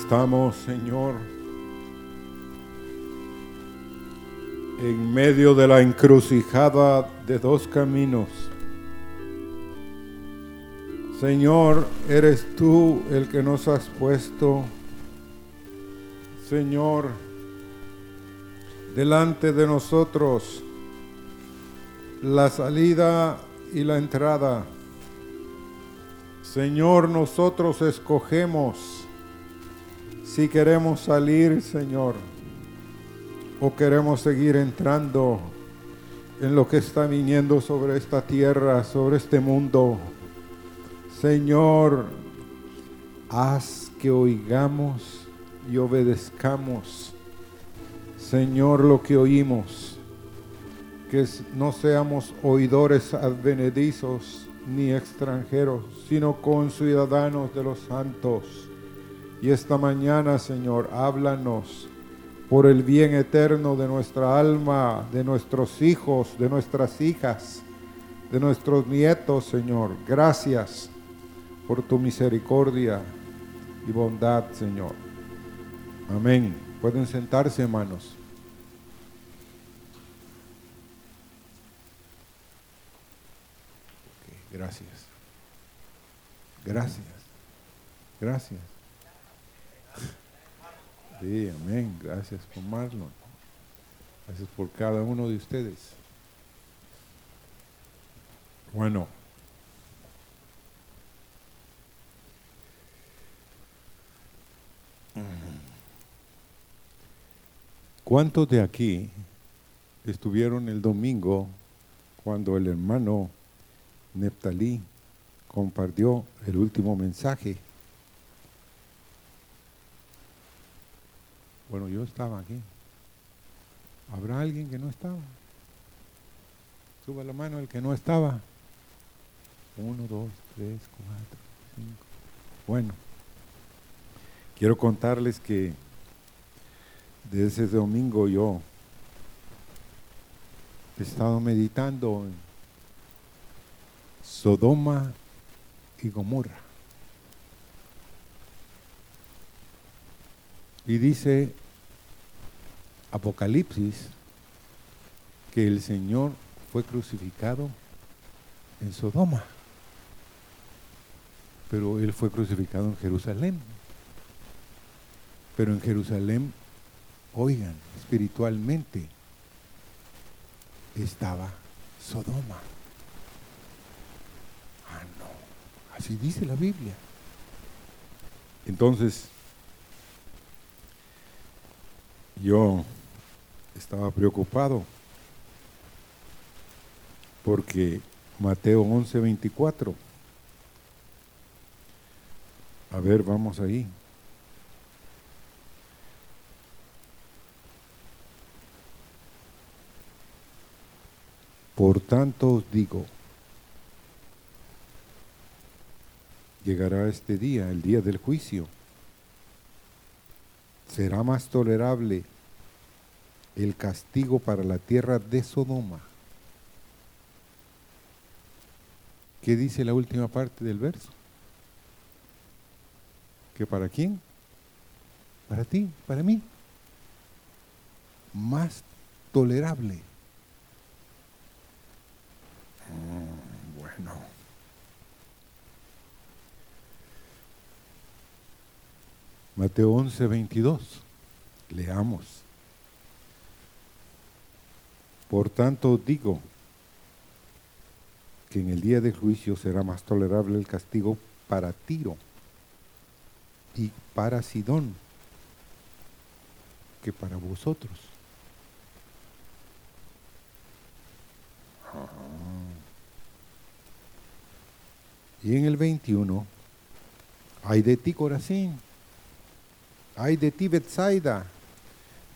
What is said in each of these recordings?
estamos, Señor, en medio de la encrucijada de dos caminos. Señor, eres tú el que nos has puesto, Señor, delante de nosotros la salida y la entrada. Señor, nosotros escogemos si queremos salir, Señor, o queremos seguir entrando en lo que está viniendo sobre esta tierra, sobre este mundo. Señor, haz que oigamos y obedezcamos, Señor, lo que oímos, que no seamos oidores advenedizos ni extranjeros, sino conciudadanos de los santos y esta mañana, Señor, háblanos por el bien eterno de nuestra alma, de nuestros hijos, de nuestras hijas, de nuestros nietos, Señor. Gracias por tu misericordia y bondad, Señor. Amén. Pueden sentarse, hermanos. gracias. Gracias. Gracias. Sí, amén. Gracias por Marlon. Gracias por cada uno de ustedes. Bueno. ¿Cuántos de aquí estuvieron el domingo cuando el hermano Neptalí compartió el último mensaje Bueno, yo estaba aquí. ¿Habrá alguien que no estaba? Suba la mano el que no estaba. Uno, dos, tres, cuatro, cinco. Bueno, quiero contarles que desde ese domingo yo he estado meditando en Sodoma y Gomorra. Y dice Apocalipsis que el Señor fue crucificado en Sodoma, pero Él fue crucificado en Jerusalén. Pero en Jerusalén, oigan, espiritualmente estaba Sodoma. Ah, no, así dice la Biblia. Entonces, yo estaba preocupado porque Mateo 11, 24. A ver, vamos ahí. Por tanto os digo, llegará este día, el día del juicio. Será más tolerable el castigo para la tierra de Sodoma. ¿Qué dice la última parte del verso? ¿Que para quién? Para ti, para mí. Más tolerable. Mm, bueno. Mateo 11, 22. Leamos. Por tanto digo que en el día del juicio será más tolerable el castigo para Tiro y para Sidón que para vosotros. Y en el 21, hay de ti Corazín, hay de ti Betsaida,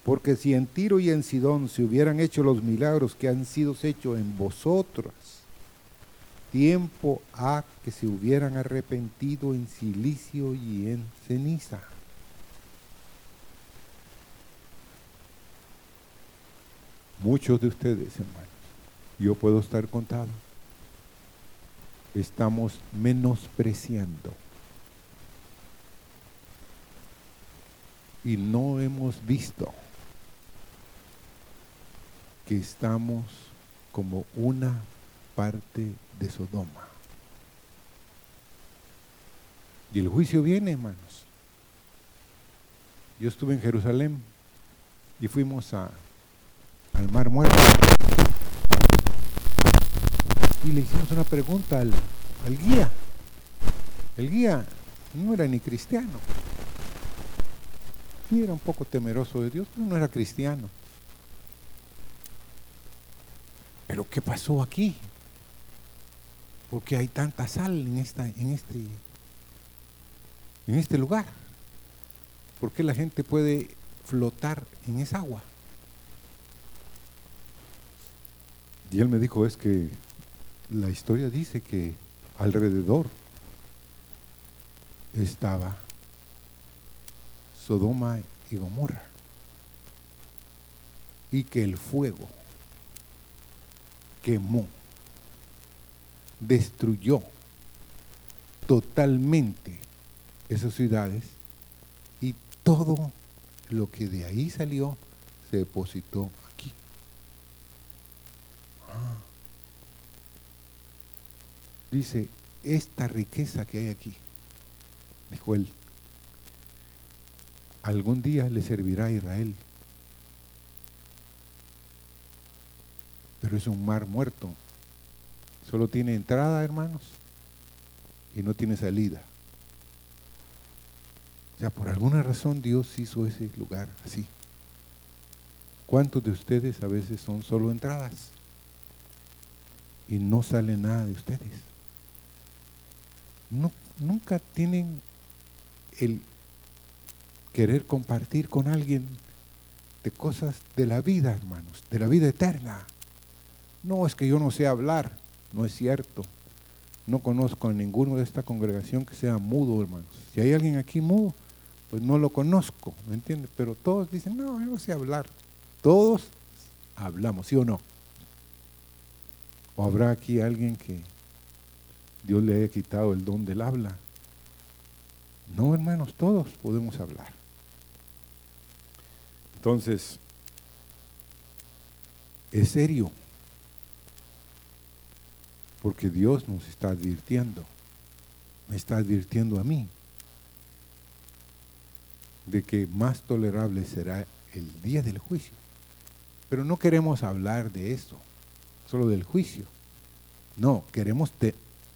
porque si en Tiro y en Sidón se hubieran hecho los milagros que han sido hechos en vosotros, tiempo ha que se hubieran arrepentido en silicio y en ceniza. Muchos de ustedes, hermanos, yo puedo estar contado, estamos menospreciando y no hemos visto que estamos como una parte de Sodoma. Y el juicio viene, hermanos. Yo estuve en Jerusalén y fuimos a, al Mar Muerto. Y le hicimos una pregunta al, al guía. El guía no era ni cristiano. Sí, era un poco temeroso de Dios, pero no era cristiano. Pero ¿qué pasó aquí? Porque hay tanta sal en, esta, en, este, en este lugar. ¿Por qué la gente puede flotar en esa agua? Y él me dijo, es que la historia dice que alrededor estaba Sodoma y Gomorra y que el fuego quemó, destruyó totalmente esas ciudades y todo lo que de ahí salió se depositó aquí. Ah. Dice, esta riqueza que hay aquí, dijo él, algún día le servirá a Israel. Pero es un mar muerto. Solo tiene entrada, hermanos, y no tiene salida. O sea, por alguna razón Dios hizo ese lugar así. ¿Cuántos de ustedes a veces son solo entradas? Y no sale nada de ustedes. Nunca tienen el querer compartir con alguien de cosas de la vida, hermanos, de la vida eterna. No es que yo no sé hablar, no es cierto. No conozco a ninguno de esta congregación que sea mudo, hermanos. Si hay alguien aquí mudo, pues no lo conozco, ¿me entiendes? Pero todos dicen, no, yo no sé hablar. Todos hablamos, ¿sí o no? ¿O habrá aquí alguien que Dios le haya quitado el don del habla? No, hermanos, todos podemos hablar. Entonces, es serio, porque Dios nos está advirtiendo, me está advirtiendo a mí de que más tolerable será el día del juicio. Pero no queremos hablar de esto, solo del juicio. No, queremos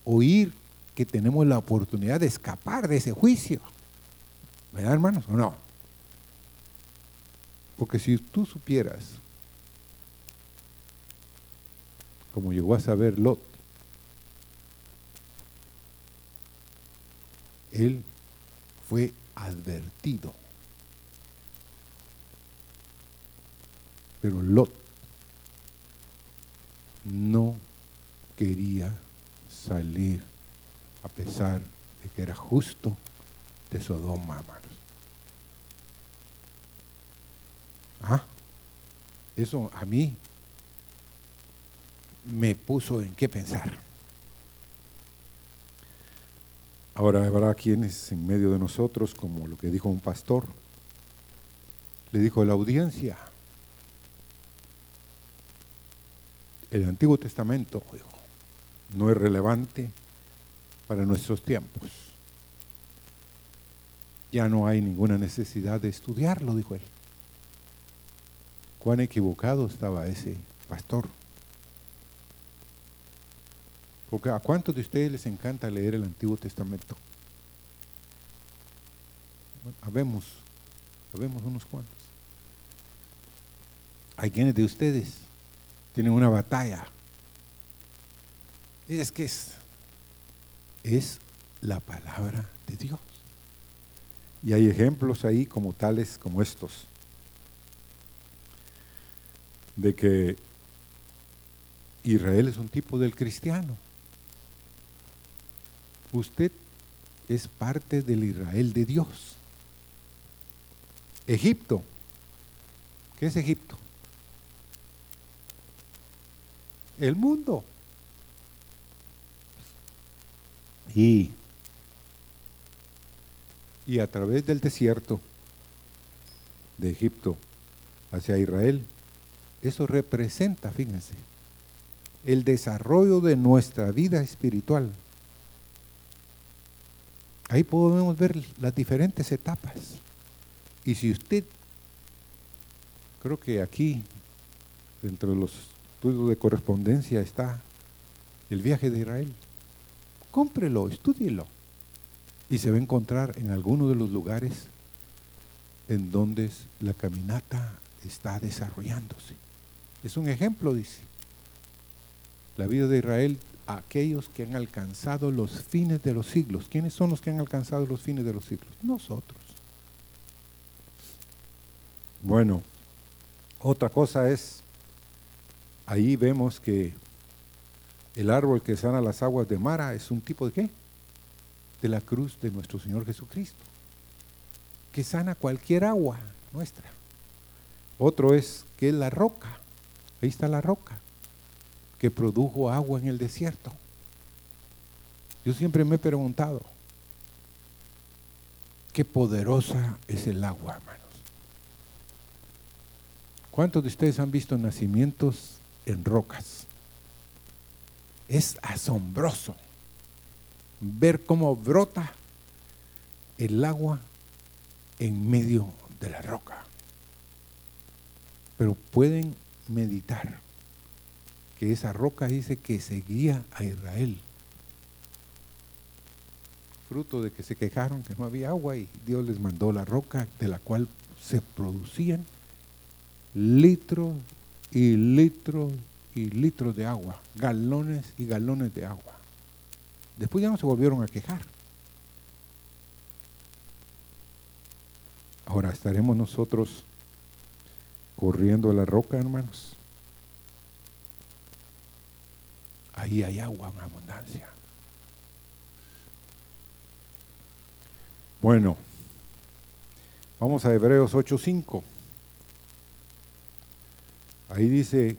oír que tenemos la oportunidad de escapar de ese juicio. ¿Verdad, hermanos? ¿O no? Porque si tú supieras, como llegó a saber Lot, él fue advertido Pero Lot no quería salir a pesar de que era justo de Sodoma, hermanos. ¿Ah? Eso a mí me puso en qué pensar. Ahora habrá quienes en medio de nosotros, como lo que dijo un pastor, le dijo a la audiencia, el Antiguo Testamento no es relevante para nuestros tiempos. Ya no hay ninguna necesidad de estudiarlo, dijo él. Cuán equivocado estaba ese pastor. Porque a cuántos de ustedes les encanta leer el Antiguo Testamento? habemos, habemos unos cuantos. Hay quienes de ustedes tienen una batalla. Y es que es, es la palabra de Dios. Y hay ejemplos ahí como tales como estos, de que Israel es un tipo del cristiano. Usted es parte del Israel de Dios. Egipto. ¿Qué es Egipto? el mundo. Y, y a través del desierto de Egipto hacia Israel, eso representa, fíjense, el desarrollo de nuestra vida espiritual. Ahí podemos ver las diferentes etapas. Y si usted, creo que aquí, dentro de los estudios de correspondencia, está el viaje de Israel. Cómprelo, estúdielo. Y se va a encontrar en alguno de los lugares en donde la caminata está desarrollándose. Es un ejemplo, dice. La vida de Israel, aquellos que han alcanzado los fines de los siglos. ¿Quiénes son los que han alcanzado los fines de los siglos? Nosotros. Bueno, otra cosa es, ahí vemos que el árbol que sana las aguas de Mara es un tipo de qué? De la cruz de nuestro Señor Jesucristo, que sana cualquier agua nuestra. Otro es que es la roca, ahí está la roca, que produjo agua en el desierto. Yo siempre me he preguntado, qué poderosa es el agua, hermanos. ¿Cuántos de ustedes han visto nacimientos en rocas? Es asombroso ver cómo brota el agua en medio de la roca. Pero pueden meditar que esa roca dice que seguía a Israel. Fruto de que se quejaron que no había agua y Dios les mandó la roca de la cual se producían litros y litros y litros de agua, galones y galones de agua. Después ya no se volvieron a quejar. Ahora estaremos nosotros corriendo a la roca, hermanos. Ahí hay agua en abundancia. Bueno, vamos a Hebreos 8:5. Ahí dice,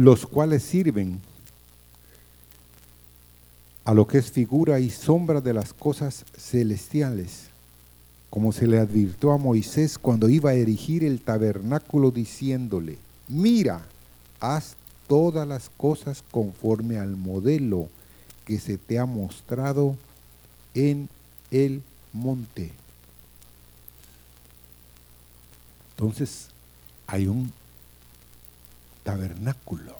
los cuales sirven a lo que es figura y sombra de las cosas celestiales, como se le advirtió a Moisés cuando iba a erigir el tabernáculo diciéndole, mira, haz todas las cosas conforme al modelo que se te ha mostrado en el monte. Entonces, hay un tabernáculo,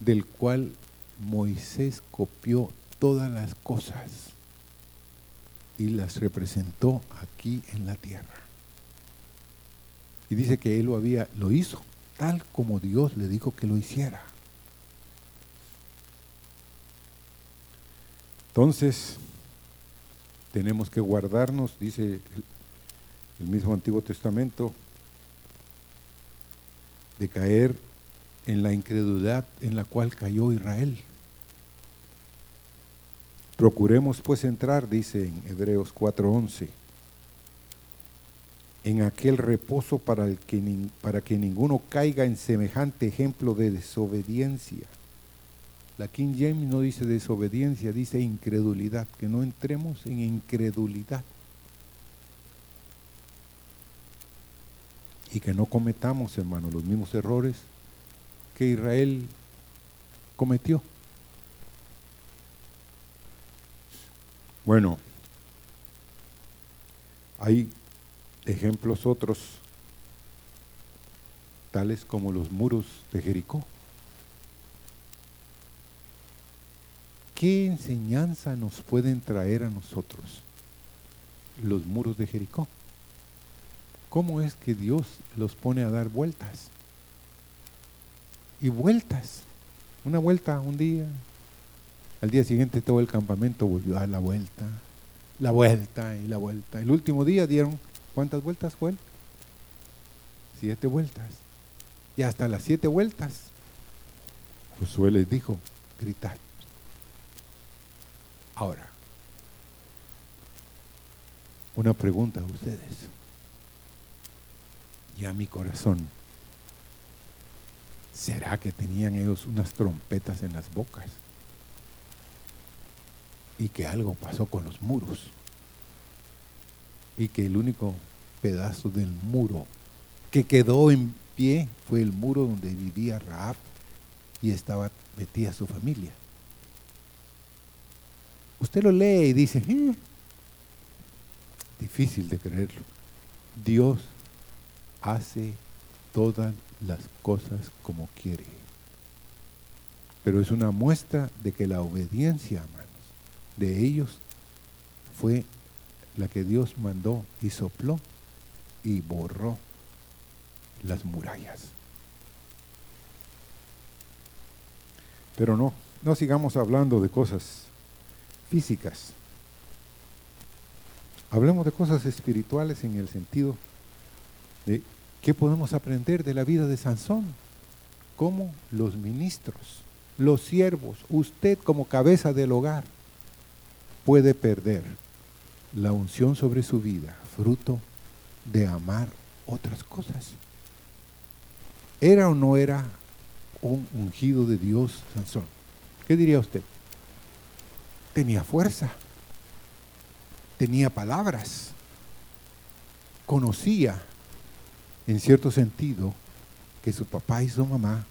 del cual Moisés copió todas las cosas y las representó aquí en la tierra. Y dice que él lo había, lo hizo tal como Dios le dijo que lo hiciera. Entonces, tenemos que guardarnos, dice el mismo Antiguo Testamento, de caer en la incredulidad en la cual cayó Israel. Procuremos pues entrar, dice en Hebreos 4:11, en aquel reposo para, el que, para que ninguno caiga en semejante ejemplo de desobediencia. La King James no dice desobediencia, dice incredulidad, que no entremos en incredulidad. Y que no cometamos, hermano, los mismos errores que Israel cometió. Bueno, hay ejemplos otros, tales como los muros de Jericó. ¿Qué enseñanza nos pueden traer a nosotros los muros de Jericó? ¿Cómo es que Dios los pone a dar vueltas? Y vueltas. Una vuelta un día. Al día siguiente todo el campamento volvió a dar la vuelta. La vuelta y la vuelta. El último día dieron, ¿cuántas vueltas fue? Siete vueltas. Y hasta las siete vueltas, Josué les dijo, gritar. Ahora, una pregunta a ustedes. Y a mi corazón. ¿Será que tenían ellos unas trompetas en las bocas? Y que algo pasó con los muros. Y que el único pedazo del muro que quedó en pie fue el muro donde vivía Raab y estaba metida su familia. Usted lo lee y dice, eh, difícil de creerlo. Dios hace todas las cosas como quiere. Pero es una muestra de que la obediencia, hermanos, de ellos fue la que Dios mandó y sopló y borró las murallas. Pero no, no sigamos hablando de cosas físicas. Hablemos de cosas espirituales en el sentido de qué podemos aprender de la vida de Sansón. Como los ministros, los siervos, usted como cabeza del hogar puede perder la unción sobre su vida, fruto de amar otras cosas. ¿Era o no era un ungido de Dios Sansón? ¿Qué diría usted? Tenía fuerza, tenía palabras, conocía en cierto sentido que su papá y su mamá,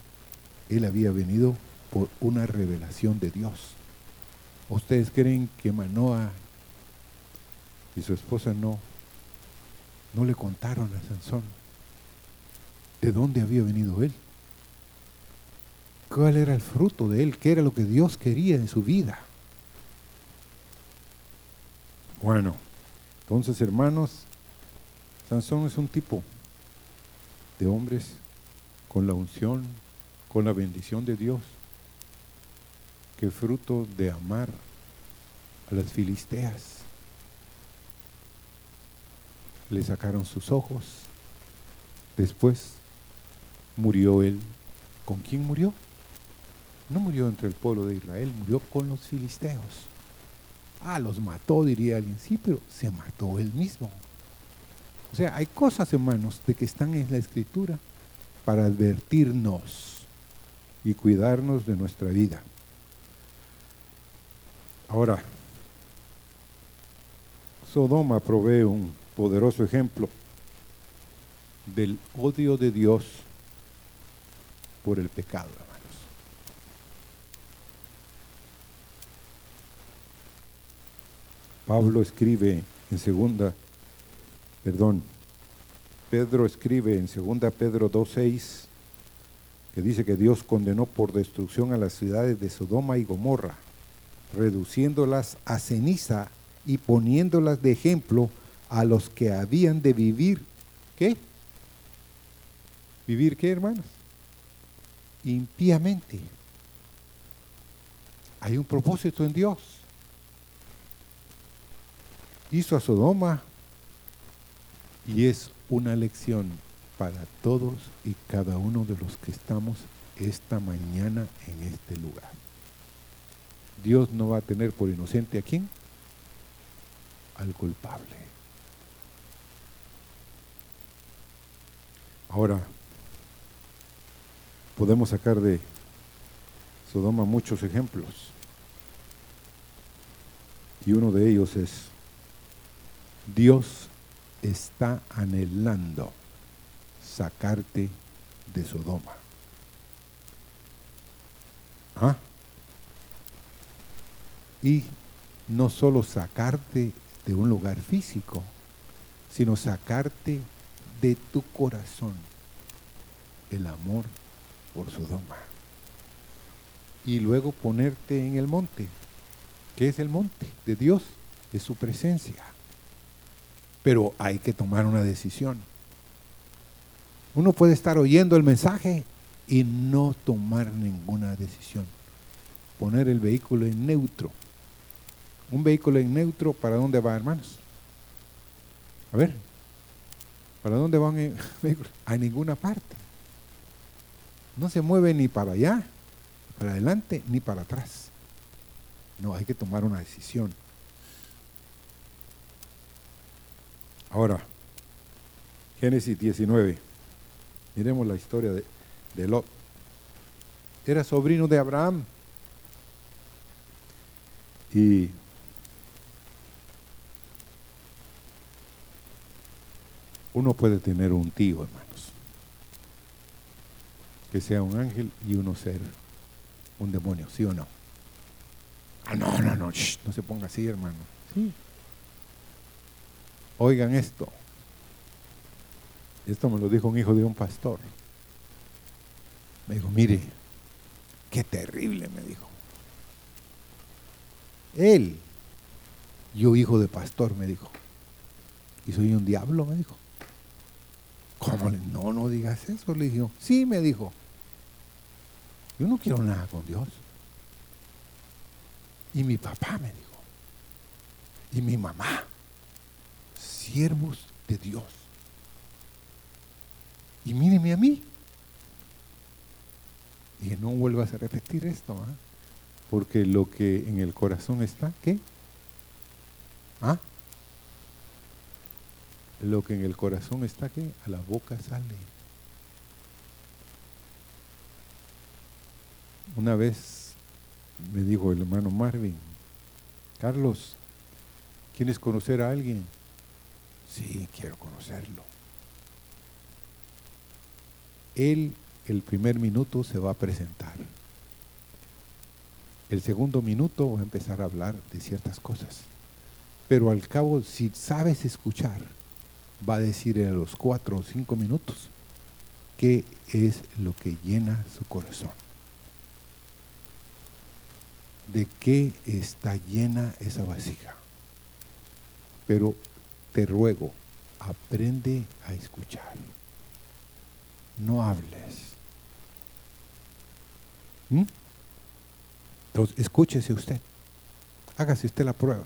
él había venido por una revelación de Dios. ¿Ustedes creen que Manoa y su esposa no, no le contaron a Sansón de dónde había venido él? ¿Cuál era el fruto de él? ¿Qué era lo que Dios quería en su vida? Bueno, entonces hermanos, Sansón es un tipo de hombres con la unción, con la bendición de Dios, que fruto de amar a las filisteas, le sacaron sus ojos, después murió él. ¿Con quién murió? No murió entre el pueblo de Israel, murió con los filisteos. Ah, los mató, diría alguien. Sí, pero se mató él mismo. O sea, hay cosas, hermanos, de que están en la escritura para advertirnos y cuidarnos de nuestra vida. Ahora, Sodoma provee un poderoso ejemplo del odio de Dios por el pecado, hermanos. Pablo escribe en segunda perdón, Pedro escribe en 2 Pedro 2.6 que dice que Dios condenó por destrucción a las ciudades de Sodoma y Gomorra, reduciéndolas a ceniza y poniéndolas de ejemplo a los que habían de vivir. ¿Qué? ¿Vivir qué, hermanos? Impíamente. Hay un propósito en Dios. Hizo a Sodoma y es una lección para todos y cada uno de los que estamos esta mañana en este lugar. Dios no va a tener por inocente a quién? Al culpable. Ahora, podemos sacar de Sodoma muchos ejemplos. Y uno de ellos es, Dios está anhelando sacarte de Sodoma. ¿Ah? Y no solo sacarte de un lugar físico, sino sacarte de tu corazón el amor por Sodoma. Y luego ponerte en el monte. ¿Qué es el monte? De Dios, de su presencia pero hay que tomar una decisión. Uno puede estar oyendo el mensaje y no tomar ninguna decisión. Poner el vehículo en neutro. Un vehículo en neutro, ¿para dónde va, hermanos? A ver, ¿para dónde van en vehículos? A ninguna parte. No se mueve ni para allá, para adelante, ni para atrás. No, hay que tomar una decisión. Ahora, Génesis 19. Miremos la historia de, de Lot. Era sobrino de Abraham. Y uno puede tener un tío, hermanos, que sea un ángel y uno ser un demonio, ¿sí o no? Ah, no, no, no, no se ponga así, hermano. Sí. Oigan esto. Esto me lo dijo un hijo de un pastor. Me dijo, mire, qué terrible, me dijo. Él, yo hijo de pastor, me dijo. Y soy un diablo, me dijo. ¿Cómo? No, no digas eso, le dije. Sí, me dijo. Yo no quiero nada con Dios. Y mi papá me dijo. Y mi mamá. Siervos de Dios. Y míreme a mí. Y no vuelvas a repetir esto, ¿ah? porque lo que en el corazón está, ¿qué? ¿Ah? Lo que en el corazón está, ¿qué? A la boca sale. Una vez me dijo el hermano Marvin, Carlos, ¿quieres conocer a alguien? Sí, quiero conocerlo. Él el primer minuto se va a presentar. El segundo minuto va a empezar a hablar de ciertas cosas. Pero al cabo, si sabes escuchar, va a decir a los cuatro o cinco minutos qué es lo que llena su corazón. De qué está llena esa vasija. Pero te ruego, aprende a escuchar. No hables. ¿Mm? Entonces, escúchese usted. Hágase usted la prueba.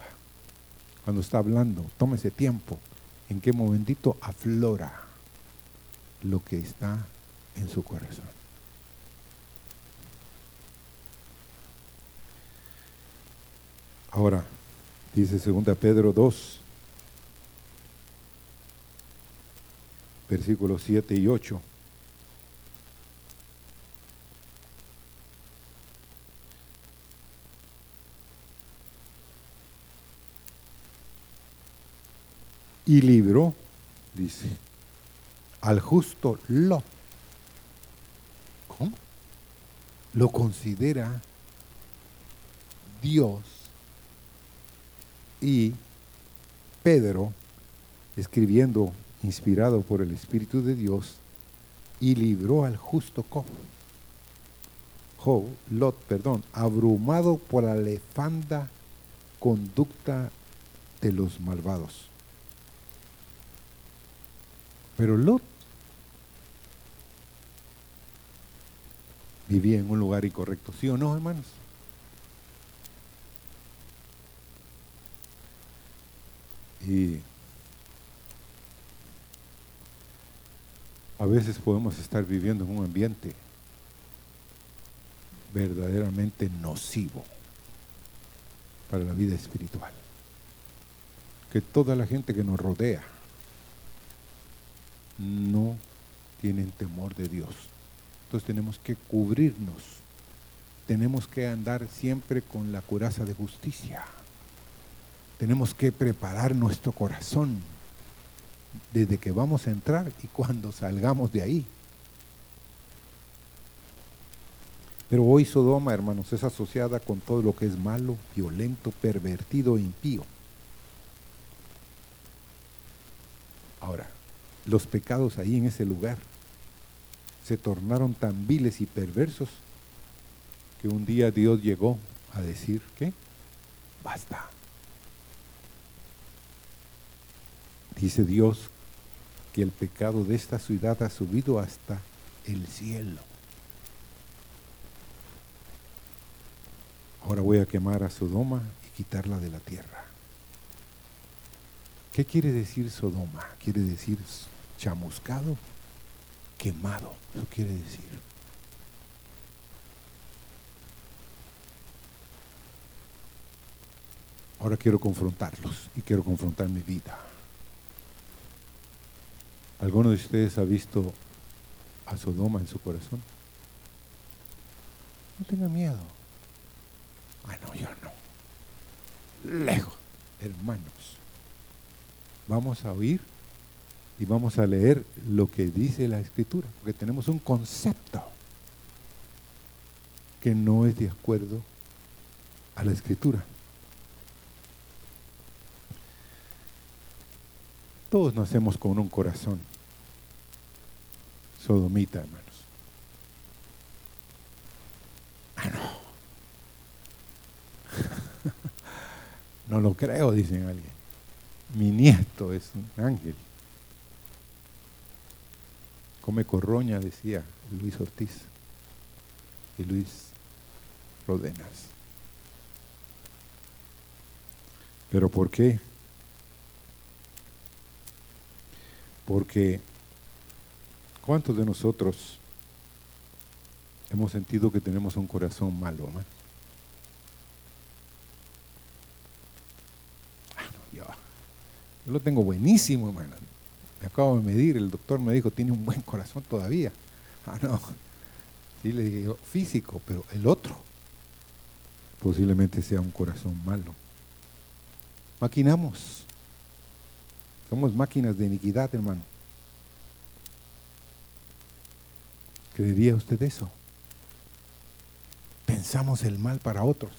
Cuando está hablando, tómese tiempo. En qué momentito aflora lo que está en su corazón. Ahora, dice 2 Pedro 2, versículos 7 y 8. y libró, dice, al justo lo. ¿Cómo? Lo considera Dios y Pedro, escribiendo, inspirado por el Espíritu de Dios, y libró al justo Job, Lot, perdón, abrumado por la lefanda conducta de los malvados. Pero Lot vivía en un lugar incorrecto, ¿sí o no, hermanos? Y a veces podemos estar viviendo en un ambiente verdaderamente nocivo para la vida espiritual. Que toda la gente que nos rodea no tienen temor de Dios. Entonces tenemos que cubrirnos. Tenemos que andar siempre con la coraza de justicia. Tenemos que preparar nuestro corazón desde que vamos a entrar y cuando salgamos de ahí. Pero hoy Sodoma, hermanos, es asociada con todo lo que es malo, violento, pervertido e impío. Ahora, los pecados ahí en ese lugar se tornaron tan viles y perversos que un día Dios llegó a decir que basta. Dice Dios que el pecado de esta ciudad ha subido hasta el cielo. Ahora voy a quemar a Sodoma y quitarla de la tierra. ¿Qué quiere decir Sodoma? Quiere decir chamuscado, quemado, eso quiere decir. Ahora quiero confrontarlos y quiero confrontar mi vida. ¿Alguno de ustedes ha visto a Sodoma en su corazón. No tenga miedo. Ah, no, yo no. Lejos, hermanos. Vamos a oír y vamos a leer lo que dice la escritura, porque tenemos un concepto que no es de acuerdo a la escritura. Todos nacemos con un corazón sodomita, hermanos. Ah, no. no lo creo, dicen alguien. Mi nieto es un ángel. Come corroña, decía Luis Ortiz y Luis Rodenas. ¿Pero por qué? Porque ¿cuántos de nosotros hemos sentido que tenemos un corazón malo? Ah, yo, lo tengo buenísimo, hermano. Me acabo de medir, el doctor me dijo, tiene un buen corazón todavía. Ah, no. Sí, le digo, físico, pero el otro posiblemente sea un corazón malo. Maquinamos. Somos máquinas de iniquidad, hermano. ¿Creería usted eso? Pensamos el mal para otros.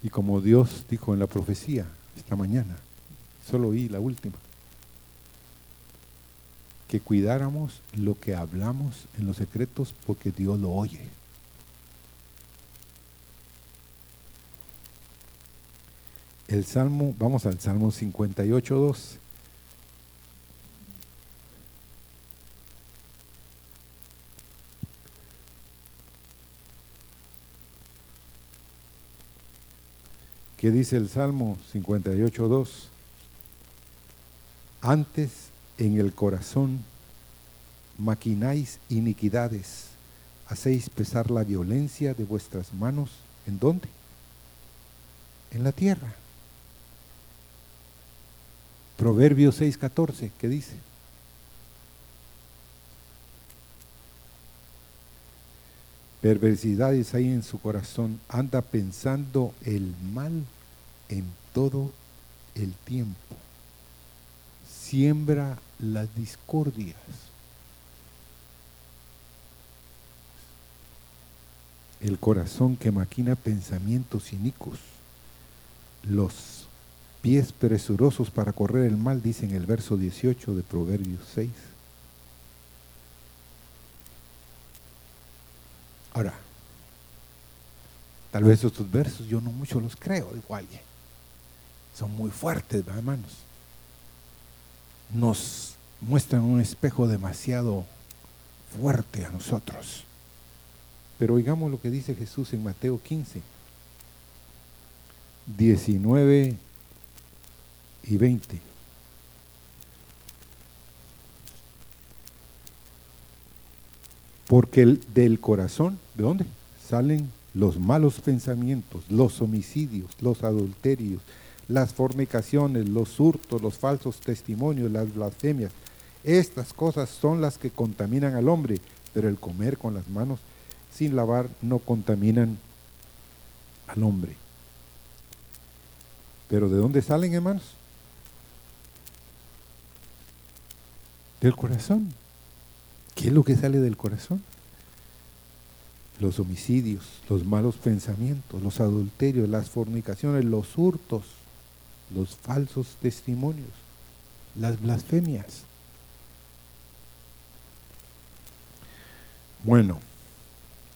Y como Dios dijo en la profecía esta mañana, solo oí la última, que cuidáramos lo que hablamos en los secretos porque Dios lo oye. el Salmo, vamos al Salmo 58, ¿Qué dice el Salmo 58, 2? Antes en el corazón maquináis iniquidades, hacéis pesar la violencia de vuestras manos. ¿En dónde? En la tierra. Proverbios 6:14, ¿qué dice? Perversidades hay en su corazón, anda pensando el mal en todo el tiempo. Siembra las discordias. El corazón que maquina pensamientos inicuos los pies presurosos para correr el mal, dice en el verso 18 de Proverbios 6. Ahora, tal vez estos versos yo no mucho los creo, digo alguien. Son muy fuertes, hermanos. Nos muestran un espejo demasiado fuerte a nosotros. Pero oigamos lo que dice Jesús en Mateo 15, 19 y 20. Porque del corazón, ¿de dónde? Salen los malos pensamientos, los homicidios, los adulterios, las fornicaciones, los hurtos, los falsos testimonios, las blasfemias. Estas cosas son las que contaminan al hombre, pero el comer con las manos sin lavar no contaminan al hombre. Pero ¿de dónde salen, hermanos? Del corazón. ¿Qué es lo que sale del corazón? Los homicidios, los malos pensamientos, los adulterios, las fornicaciones, los hurtos, los falsos testimonios, las blasfemias. Bueno,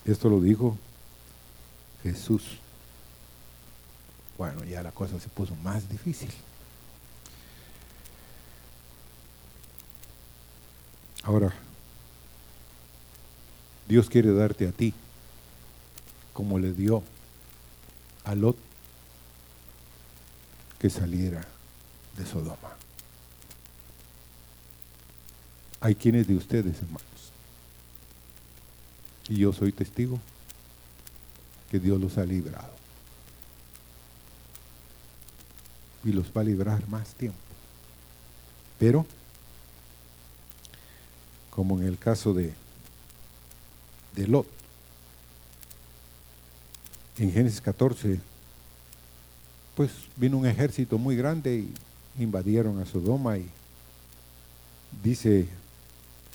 esto lo dijo Jesús. Bueno, ya la cosa se puso más difícil. Ahora, Dios quiere darte a ti, como le dio a Lot, que saliera de Sodoma. Hay quienes de ustedes, hermanos, y yo soy testigo que Dios los ha librado. Y los va a librar más tiempo. Pero como en el caso de, de Lot. En Génesis 14, pues vino un ejército muy grande y invadieron a Sodoma y dice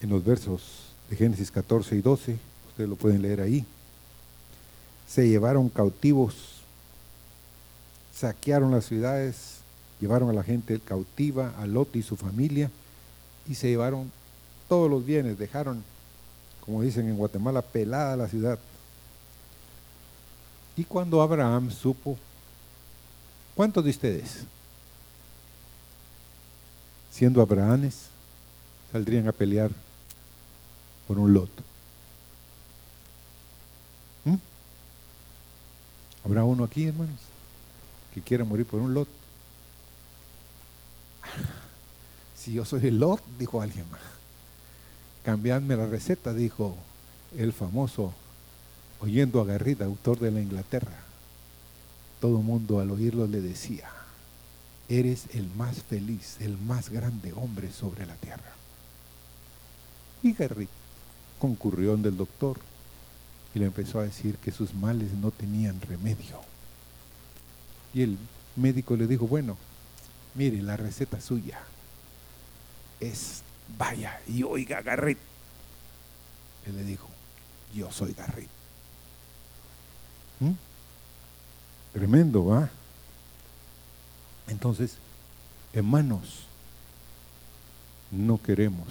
en los versos de Génesis 14 y 12, ustedes lo pueden leer ahí, se llevaron cautivos, saquearon las ciudades, llevaron a la gente cautiva, a Lot y su familia, y se llevaron todos los bienes, dejaron, como dicen en Guatemala, pelada la ciudad. Y cuando Abraham supo, ¿cuántos de ustedes, siendo Abrahames, saldrían a pelear por un lot? ¿Mm? ¿Habrá uno aquí, hermanos, que quiera morir por un lot? Si yo soy el lot, dijo alguien más. Cambiadme la receta, dijo el famoso oyendo a Garrida, autor de la Inglaterra. Todo mundo al oírlo le decía, eres el más feliz, el más grande hombre sobre la tierra. Y Garrida concurrió donde el doctor y le empezó a decir que sus males no tenían remedio. Y el médico le dijo, bueno, mire, la receta suya es vaya y oiga Garrit. Él le dijo, yo soy Garrit. ¿Mm? Tremendo, ¿va? Entonces, hermanos, no queremos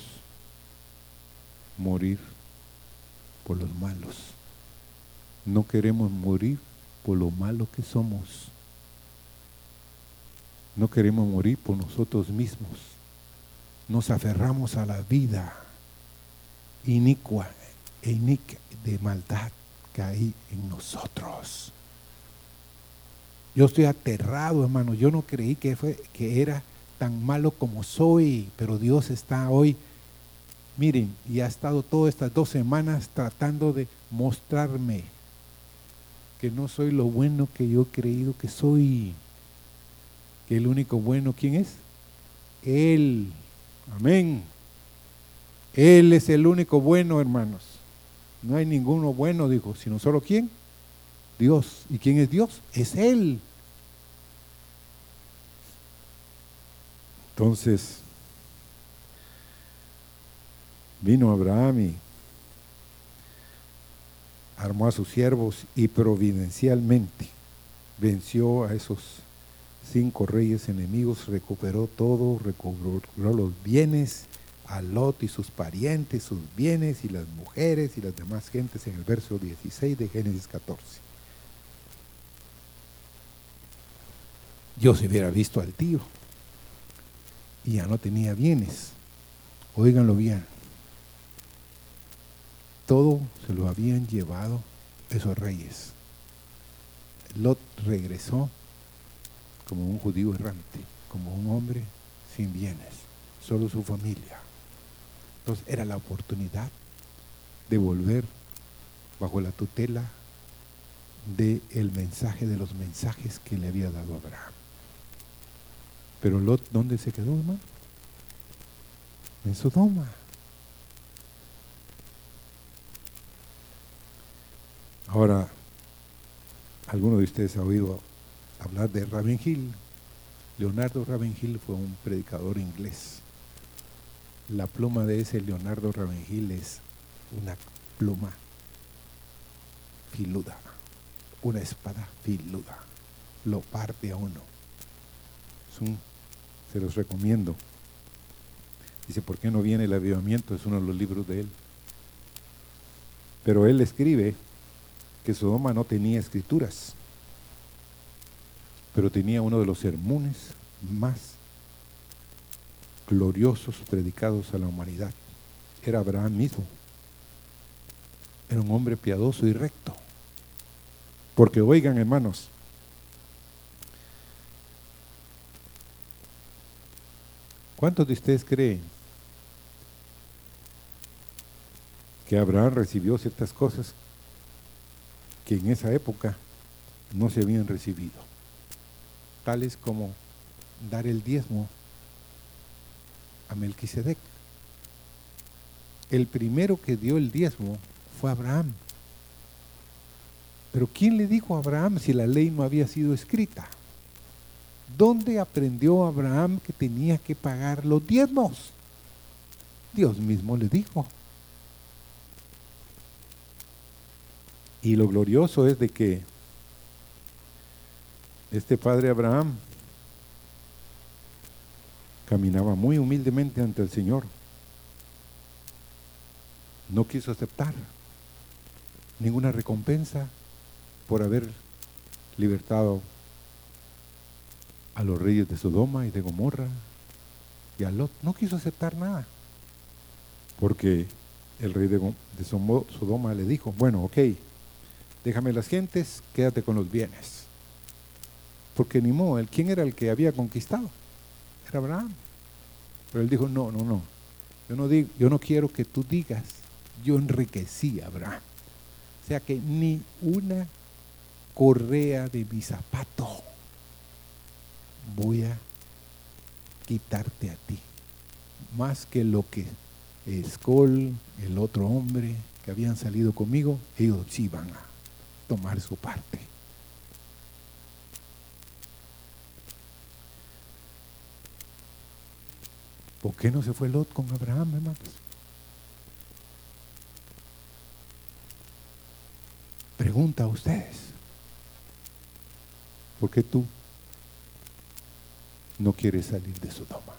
morir por los malos. No queremos morir por lo malo que somos. No queremos morir por nosotros mismos nos aferramos a la vida inicua e de maldad que hay en nosotros. Yo estoy aterrado, hermano. Yo no creí que, fue, que era tan malo como soy, pero Dios está hoy, miren, y ha estado todas estas dos semanas tratando de mostrarme que no soy lo bueno que yo he creído que soy. Que el único bueno, ¿quién es? Él. Amén. Él es el único bueno, hermanos. No hay ninguno bueno, dijo, sino solo quién? Dios. ¿Y quién es Dios? Es Él. Entonces, vino Abraham y armó a sus siervos y providencialmente venció a esos cinco reyes enemigos, recuperó todo, recuperó los bienes, a Lot y sus parientes, sus bienes y las mujeres y las demás gentes en el verso 16 de Génesis 14. Yo se hubiera visto al tío y ya no tenía bienes. Óiganlo bien. Todo se lo habían llevado esos reyes. Lot regresó como un judío errante, como un hombre sin bienes, solo su familia. Entonces era la oportunidad de volver bajo la tutela del el mensaje de los mensajes que le había dado Abraham. Pero Lot, ¿dónde se quedó, hermano? En Sodoma. Ahora, alguno de ustedes ha oído hablar de Ravenhill. Leonardo Ravenhill fue un predicador inglés. La pluma de ese Leonardo Ravenhill es una pluma filuda, una espada filuda. Lo parte a uno. Se los recomiendo. Dice, ¿por qué no viene el avivamiento? Es uno de los libros de él. Pero él escribe que Sodoma no tenía escrituras pero tenía uno de los sermones más gloriosos predicados a la humanidad. Era Abraham mismo. Era un hombre piadoso y recto. Porque oigan, hermanos, ¿cuántos de ustedes creen que Abraham recibió ciertas cosas que en esa época no se habían recibido? tales como dar el diezmo a Melquisedec. el primero que dio el diezmo fue Abraham. Pero ¿quién le dijo a Abraham si la ley no había sido escrita? ¿Dónde aprendió Abraham que tenía que pagar los diezmos? Dios mismo le dijo. Y lo glorioso es de que este padre Abraham caminaba muy humildemente ante el Señor. No quiso aceptar ninguna recompensa por haber libertado a los reyes de Sodoma y de Gomorra y a Lot. No quiso aceptar nada. Porque el rey de, Sodoma le dijo, bueno, ok, déjame las gentes, quédate con los bienes. Porque ni modo, ¿quién era el que había conquistado? Era Abraham. Pero él dijo, no, no, no. Yo no, digo, yo no quiero que tú digas, yo enriquecí a Abraham. O sea que ni una correa de mi zapato voy a quitarte a ti. Más que lo que Escol, el otro hombre que habían salido conmigo, ellos sí van a tomar su parte. ¿Por qué no se fue Lot con Abraham, hermanos? Pregunta a ustedes. ¿Por qué tú no quieres salir de Sodoma?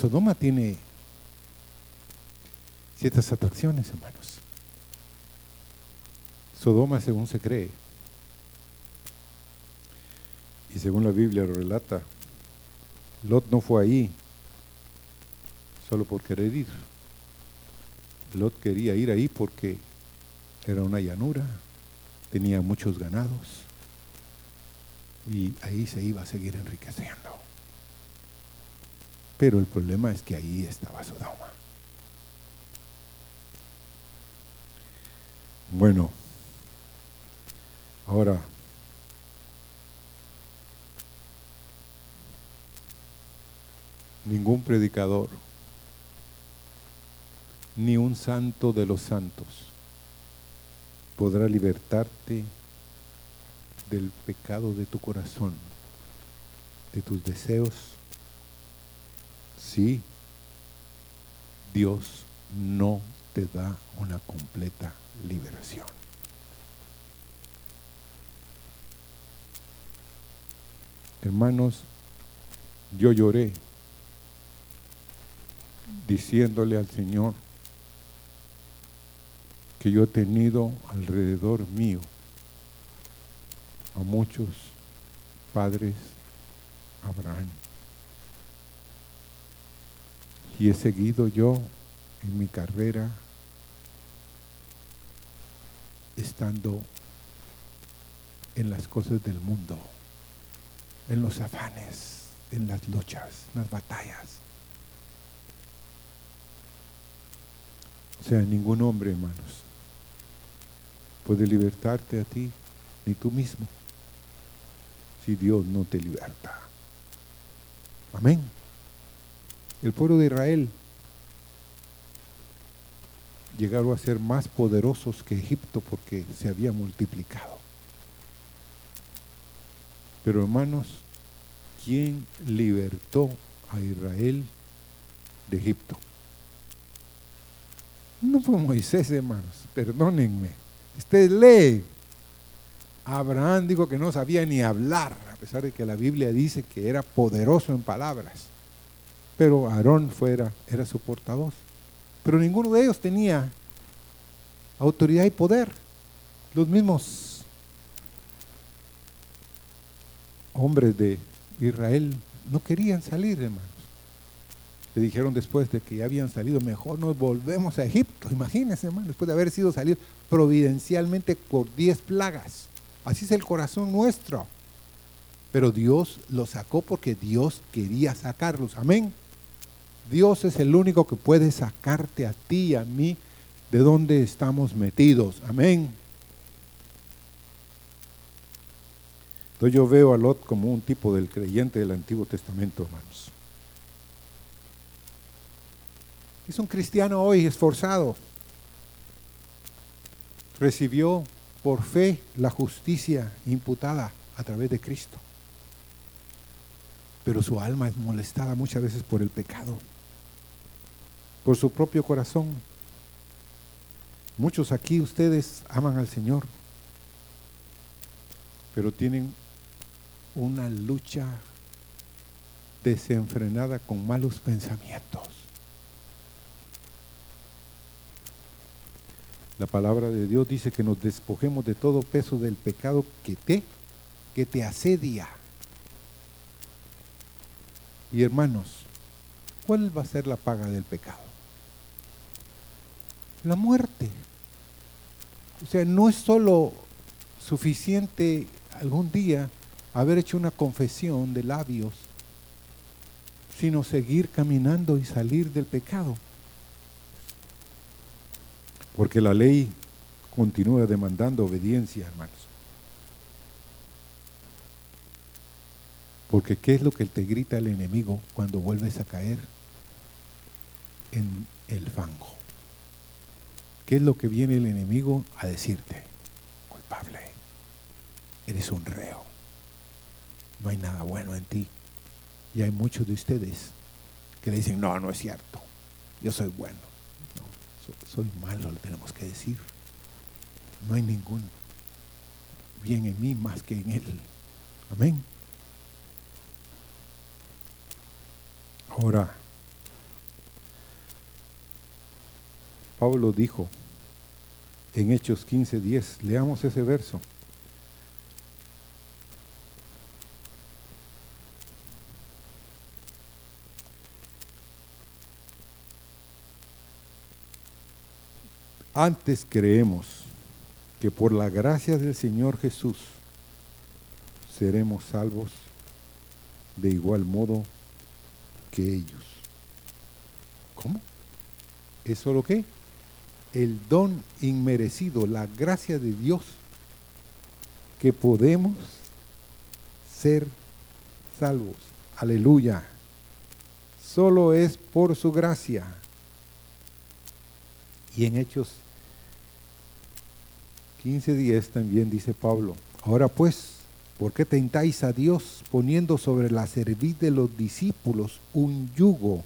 Sodoma tiene ciertas atracciones, hermanos. Sodoma, según se cree, y según la Biblia lo relata, Lot no fue ahí solo por querer ir. Lot quería ir ahí porque era una llanura, tenía muchos ganados y ahí se iba a seguir enriqueciendo. Pero el problema es que ahí estaba Sodoma. Bueno, ahora ningún predicador, ni un santo de los santos podrá libertarte del pecado de tu corazón, de tus deseos, si Dios no te da una completa liberación. Hermanos, yo lloré diciéndole al Señor que yo he tenido alrededor mío a muchos padres Abraham y he seguido yo en mi carrera estando en las cosas del mundo, en los afanes, en las luchas, en las batallas. O sea, ningún hombre, hermanos, puede libertarte a ti, ni tú mismo, si Dios no te liberta. Amén el pueblo de Israel llegaron a ser más poderosos que Egipto porque se había multiplicado. Pero hermanos, ¿quién libertó a Israel de Egipto? No fue Moisés, hermanos, perdónenme. Usted lee. Abraham dijo que no sabía ni hablar, a pesar de que la Biblia dice que era poderoso en palabras pero Aarón fuera, era su portavoz. Pero ninguno de ellos tenía autoridad y poder. Los mismos hombres de Israel no querían salir, hermanos. Le dijeron después de que ya habían salido, mejor nos volvemos a Egipto. Imagínense, hermanos, después de haber sido salido providencialmente por diez plagas. Así es el corazón nuestro. Pero Dios los sacó porque Dios quería sacarlos. Amén. Dios es el único que puede sacarte a ti y a mí de donde estamos metidos. Amén. Entonces yo veo a Lot como un tipo del creyente del Antiguo Testamento, hermanos. Es un cristiano hoy esforzado. Recibió por fe la justicia imputada a través de Cristo. Pero su alma es molestada muchas veces por el pecado, por su propio corazón. Muchos aquí ustedes aman al Señor, pero tienen una lucha desenfrenada con malos pensamientos. La palabra de Dios dice que nos despojemos de todo peso del pecado que te, que te asedia. Y hermanos, ¿cuál va a ser la paga del pecado? La muerte. O sea, no es solo suficiente algún día haber hecho una confesión de labios, sino seguir caminando y salir del pecado. Porque la ley continúa demandando obediencia, hermanos. Porque ¿qué es lo que te grita el enemigo cuando vuelves a caer en el fango? ¿Qué es lo que viene el enemigo a decirte? Culpable. Eres un reo no hay nada bueno en ti. Y hay muchos de ustedes que le dicen, no, no es cierto, yo soy bueno. Soy malo, le tenemos que decir. No hay ningún bien en mí más que en Él. Amén. Ahora, Pablo dijo en Hechos 15:10, leamos ese verso. Antes creemos que por la gracia del Señor Jesús seremos salvos de igual modo que ellos. ¿Cómo? ¿Eso lo que? El don inmerecido, la gracia de Dios, que podemos ser salvos. Aleluya. Solo es por su gracia. Y en Hechos 15.10 también dice Pablo, ahora pues, ¿por qué tentáis a Dios poniendo sobre la cerviz de los discípulos un yugo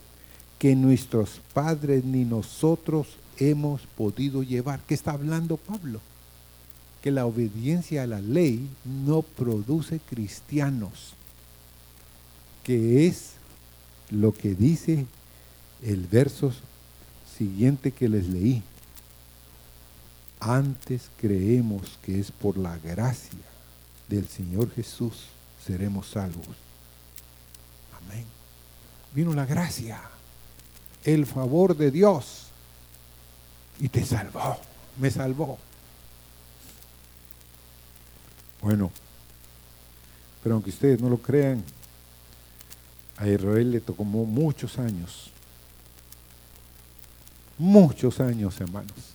que nuestros padres ni nosotros hemos podido llevar? ¿Qué está hablando Pablo? Que la obediencia a la ley no produce cristianos, que es lo que dice el verso siguiente que les leí. Antes creemos que es por la gracia del Señor Jesús seremos salvos. Amén. Vino la gracia, el favor de Dios y te salvó, me salvó. Bueno, pero aunque ustedes no lo crean, a Israel le tomó muchos años, muchos años, hermanos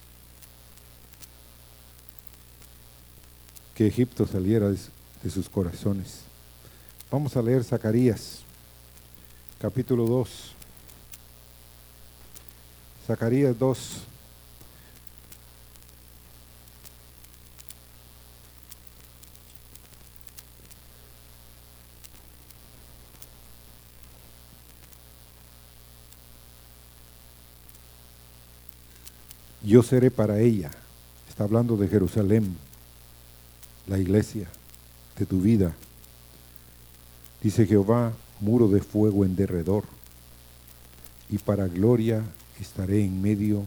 que Egipto saliera de, sus corazones. Vamos a leer Zacarías, capítulo 2. Zacarías 2. Yo seré para ella. Está hablando de Jerusalén la iglesia de tu vida. Dice Jehová, muro de fuego en derredor, y para gloria estaré en medio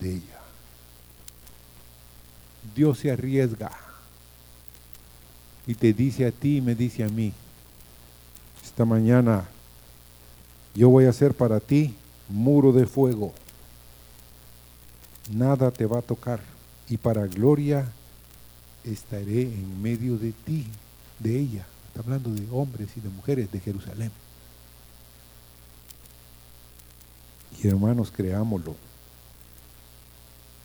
de ella. Dios se arriesga y te dice a ti y me dice a mí, esta mañana yo voy a hacer para ti muro de fuego. Nada te va a tocar y para gloria estaré en medio de ti, de ella. Está hablando de hombres y de mujeres de Jerusalén. Y hermanos, creámoslo.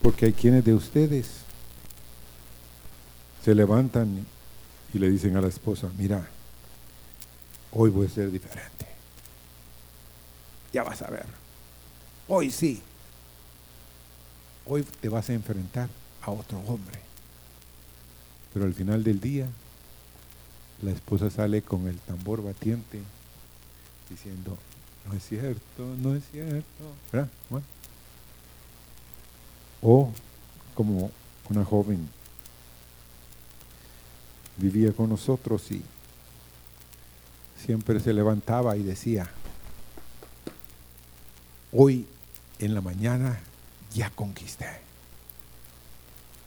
Porque hay quienes de ustedes se levantan y le dicen a la esposa, mira, hoy voy a ser diferente. Ya vas a ver. Hoy sí. Hoy te vas a enfrentar a otro hombre. Pero al final del día, la esposa sale con el tambor batiente diciendo, no es cierto, no es cierto. O como una joven vivía con nosotros y siempre se levantaba y decía, hoy en la mañana ya conquisté,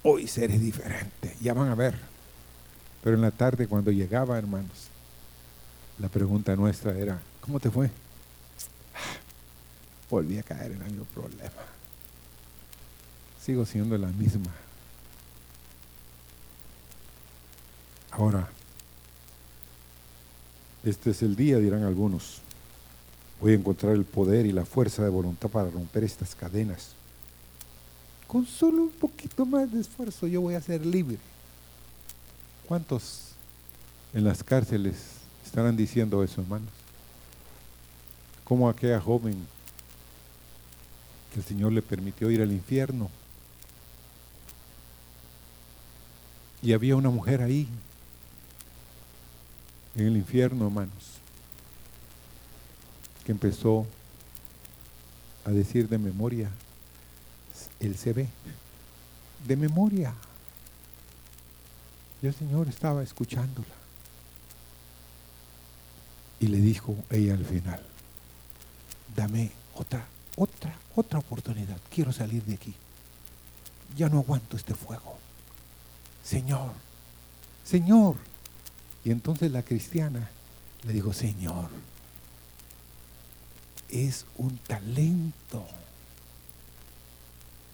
hoy seré diferente, ya van a ver. Pero en la tarde cuando llegaba, hermanos, la pregunta nuestra era, ¿cómo te fue? Volví a caer en el mismo problema. Sigo siendo la misma. Ahora, este es el día, dirán algunos. Voy a encontrar el poder y la fuerza de voluntad para romper estas cadenas. Con solo un poquito más de esfuerzo yo voy a ser libre. ¿Cuántos en las cárceles estarán diciendo eso, hermanos? Como aquella joven que el Señor le permitió ir al infierno. Y había una mujer ahí en el infierno, hermanos, que empezó a decir de memoria, él se ve, de memoria. Y el Señor estaba escuchándola. Y le dijo ella al final, dame otra, otra, otra oportunidad. Quiero salir de aquí. Ya no aguanto este fuego. Señor, Señor, y entonces la cristiana le dijo, Señor, es un talento,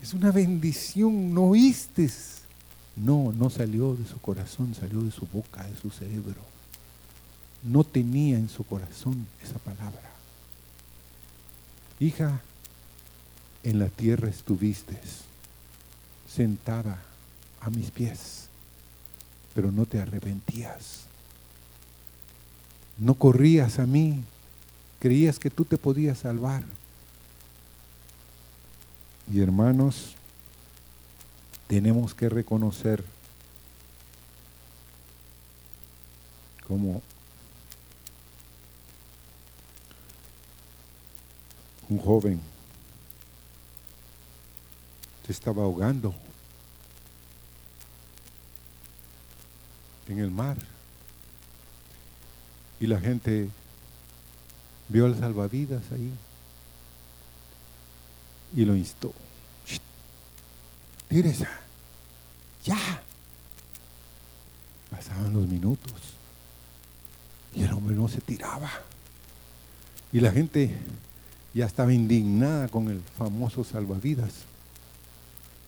es una bendición, ¿no oíste? No, no salió de su corazón, salió de su boca, de su cerebro. No tenía en su corazón esa palabra. Hija, en la tierra estuviste, sentada a mis pies, pero no te arrepentías no corrías a mí, creías que tú te podías salvar. Y hermanos, tenemos que reconocer como un joven se estaba ahogando en el mar. Y la gente vio al salvavidas ahí y lo instó. Tírese, ya. Pasaban los minutos y el hombre no se tiraba. Y la gente ya estaba indignada con el famoso salvavidas,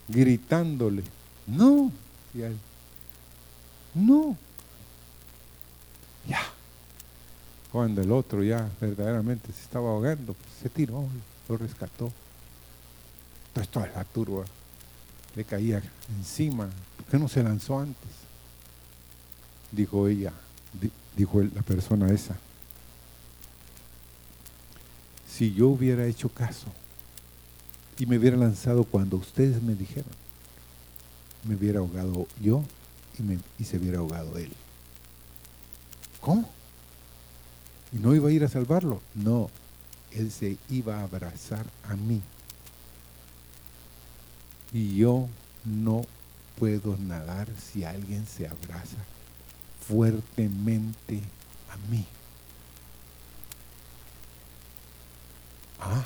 gritándole, no, no, ya. Cuando el otro ya verdaderamente se estaba ahogando, pues, se tiró, lo rescató. Toda la turba le caía encima. ¿Por qué no se lanzó antes? Dijo ella, dijo la persona esa. Si yo hubiera hecho caso y me hubiera lanzado cuando ustedes me dijeron, me hubiera ahogado yo y, me, y se hubiera ahogado él. ¿Cómo? y no iba a ir a salvarlo. No, él se iba a abrazar a mí. Y yo no puedo nadar si alguien se abraza fuertemente a mí. Ah,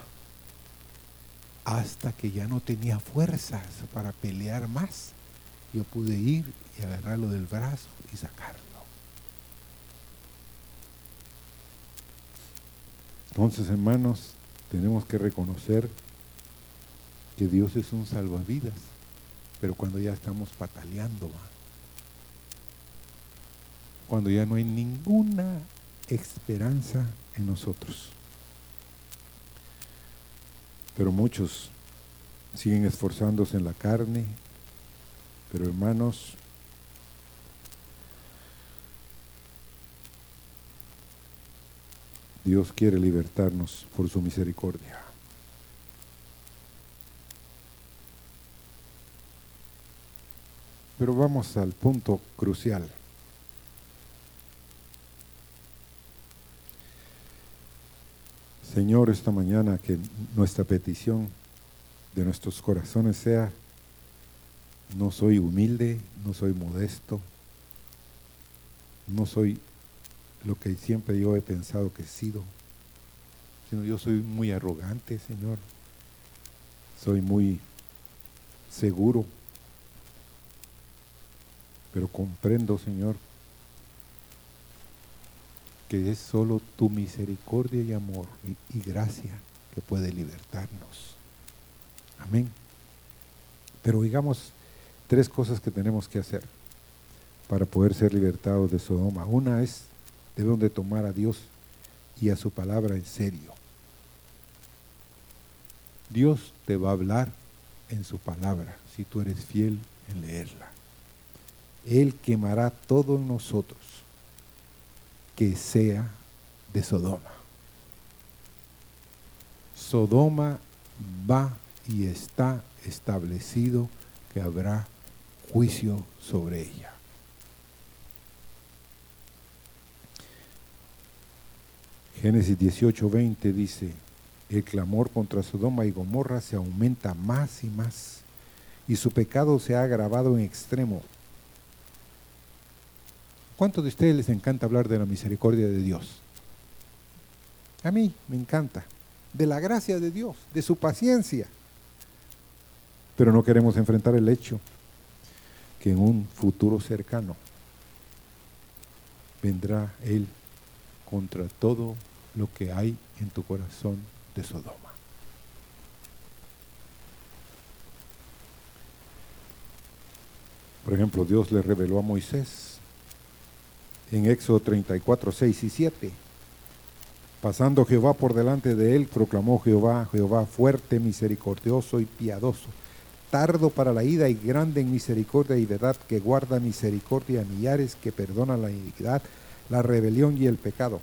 hasta que ya no tenía fuerzas para pelear más, yo pude ir y agarrarlo del brazo y sacarlo. Entonces, hermanos, tenemos que reconocer que Dios es un salvavidas, pero cuando ya estamos pataleando, cuando ya no hay ninguna esperanza en nosotros. Pero muchos siguen esforzándose en la carne, pero hermanos, Dios quiere libertarnos por su misericordia. Pero vamos al punto crucial. Señor, esta mañana que nuestra petición de nuestros corazones sea, no soy humilde, no soy modesto, no soy lo que siempre yo he pensado que he sido, sino yo soy muy arrogante, Señor, soy muy seguro, pero comprendo, Señor, que es solo tu misericordia y amor y, gracia que puede libertarnos. Amén. Pero digamos tres cosas que tenemos que hacer para poder ser libertados de Sodoma. Una es, debemos de tomar a Dios y a su palabra en serio. Dios te va a hablar en su palabra si tú eres fiel en leerla. Él quemará todo en nosotros que sea de Sodoma. Sodoma va y está establecido que habrá juicio sobre ella. Génesis 18, 20 dice, el clamor contra Sodoma y Gomorra se aumenta más y más, y su pecado se ha agravado en extremo. ¿Cuántos de ustedes les encanta hablar de la misericordia de Dios? A mí me encanta, de la gracia de Dios, de su paciencia. Pero no queremos enfrentar el hecho que en un futuro cercano vendrá Él contra todo lo que hay en tu corazón de Sodoma. Por ejemplo, Dios le reveló a Moisés en Éxodo 34, 6 y 7. Pasando Jehová por delante de él, proclamó Jehová, Jehová fuerte, misericordioso y piadoso, tardo para la ida y grande en misericordia y verdad, que guarda misericordia a millares, que perdona la iniquidad, la rebelión y el pecado.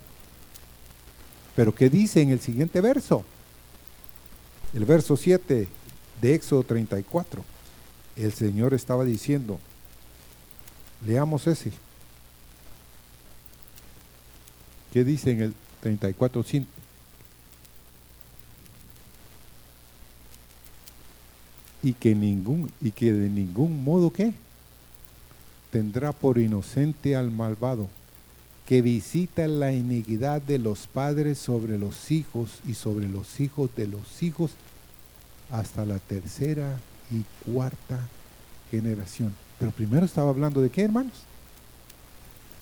Pero ¿qué dice en el siguiente verso? El verso 7 de Éxodo 34. El Señor estaba diciendo, leamos ese. ¿Qué dice en el 34.5? Y que, ningún, y que de ningún modo ¿qué? tendrá por inocente al malvado, que visita la iniquidad de los padres sobre los hijos y sobre los hijos de los hijos hasta la tercera y cuarta generación. Pero primero estaba hablando de qué, hermanos?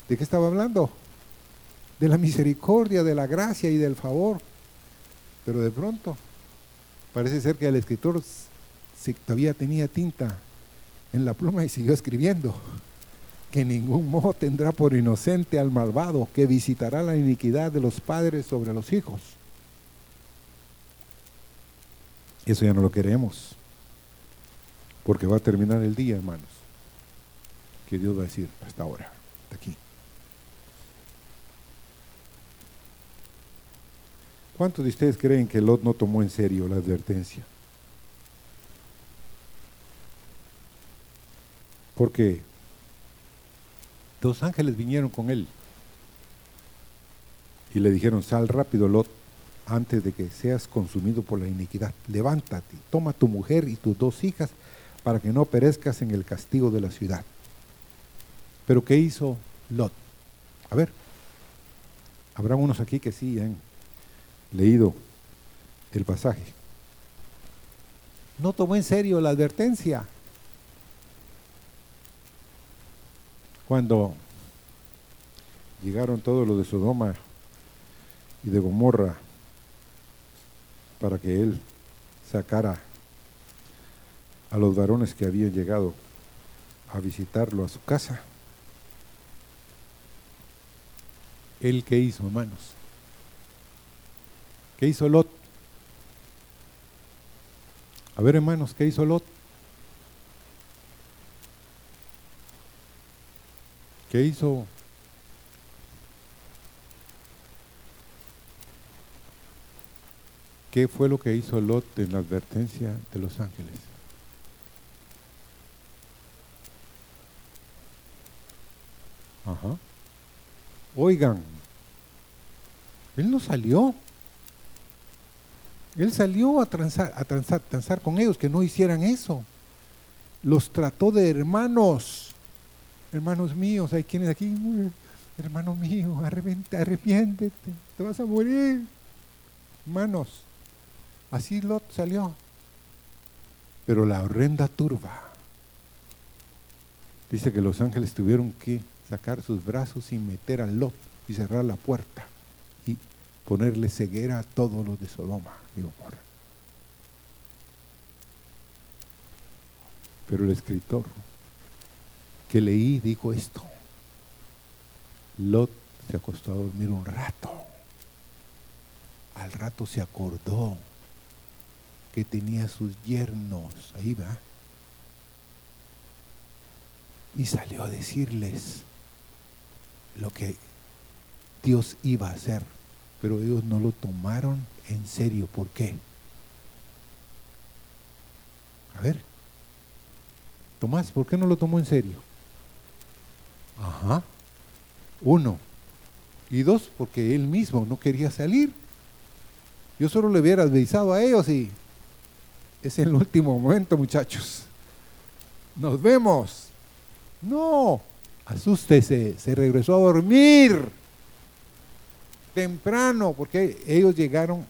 ¿De qué estaba hablando? De la misericordia, de la gracia y del favor. Pero de pronto parece ser que el escritor todavía tenía tinta en la pluma y siguió escribiendo que ningún modo tendrá por inocente al malvado que visitará la iniquidad de los padres sobre los hijos. Eso ya no lo queremos, porque va a terminar el día, hermanos, que Dios va a decir, hasta ahora, hasta aquí. ¿Cuántos de ustedes creen que Lot no tomó en serio la advertencia? Porque dos ángeles vinieron con él y le dijeron, sal rápido Lot antes de que seas consumido por la iniquidad. Levántate, toma tu mujer y tus dos hijas para que no perezcas en el castigo de la ciudad. Pero ¿qué hizo Lot? A ver, habrá unos aquí que sí, ¿eh? Leído el pasaje. No tomó en serio la advertencia. Cuando llegaron todos los de Sodoma y de Gomorra para que él sacara a los varones que habían llegado a visitarlo a su casa. ¿Él qué hizo, hermanos? ¿Qué hizo Lot? A ver, hermanos, ¿qué hizo Lot? ¿Qué hizo? ¿Qué fue lo que hizo Lot en la advertencia de los ángeles? Ajá. Oigan, él no salió. Él salió a transar, a con ellos, que no hicieran eso. Los trató de hermanos. Hermanos míos, hay quienes aquí, hermano mío, arrepiéntete, te vas a morir. Hermanos, así Lot salió. Pero la horrenda turba. Dice que los ángeles tuvieron que sacar sus brazos y meter a Lot y cerrar la puerta y ponerle ceguera a todos los de Sodoma Pero el escritor que leí dijo esto. Lot se acostó a dormir un rato. Al rato se acordó que tenía sus yernos. Ahí va. Y salió a decirles lo que Dios iba a hacer. Pero ellos no lo tomaron en serio. ¿Por qué? A ver. Tomás, ¿por qué no lo tomó en serio? Ajá. Uno. Y dos, porque él mismo no quería salir. Yo solo le hubiera avisado a ellos y es el último momento, muchachos. Nos vemos. No, asústese, se regresó a dormir temprano, porque ellos llegaron,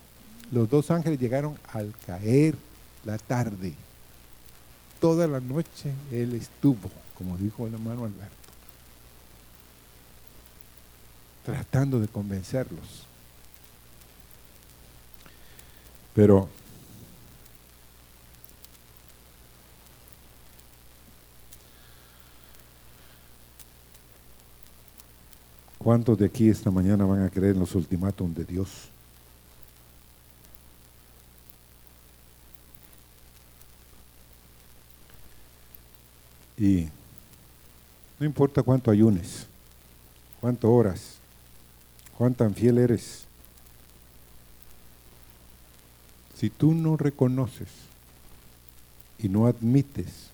los dos ángeles llegaron al caer la tarde. Toda la noche él estuvo, como dijo el hermano Alberto, tratando de convencerlos. Pero ¿Cuántos de aquí esta mañana van a creer en los ultimátum de Dios? Y no importa cuánto ayunes, cuánto horas, cuán tan fiel eres, si tú no reconoces y no admites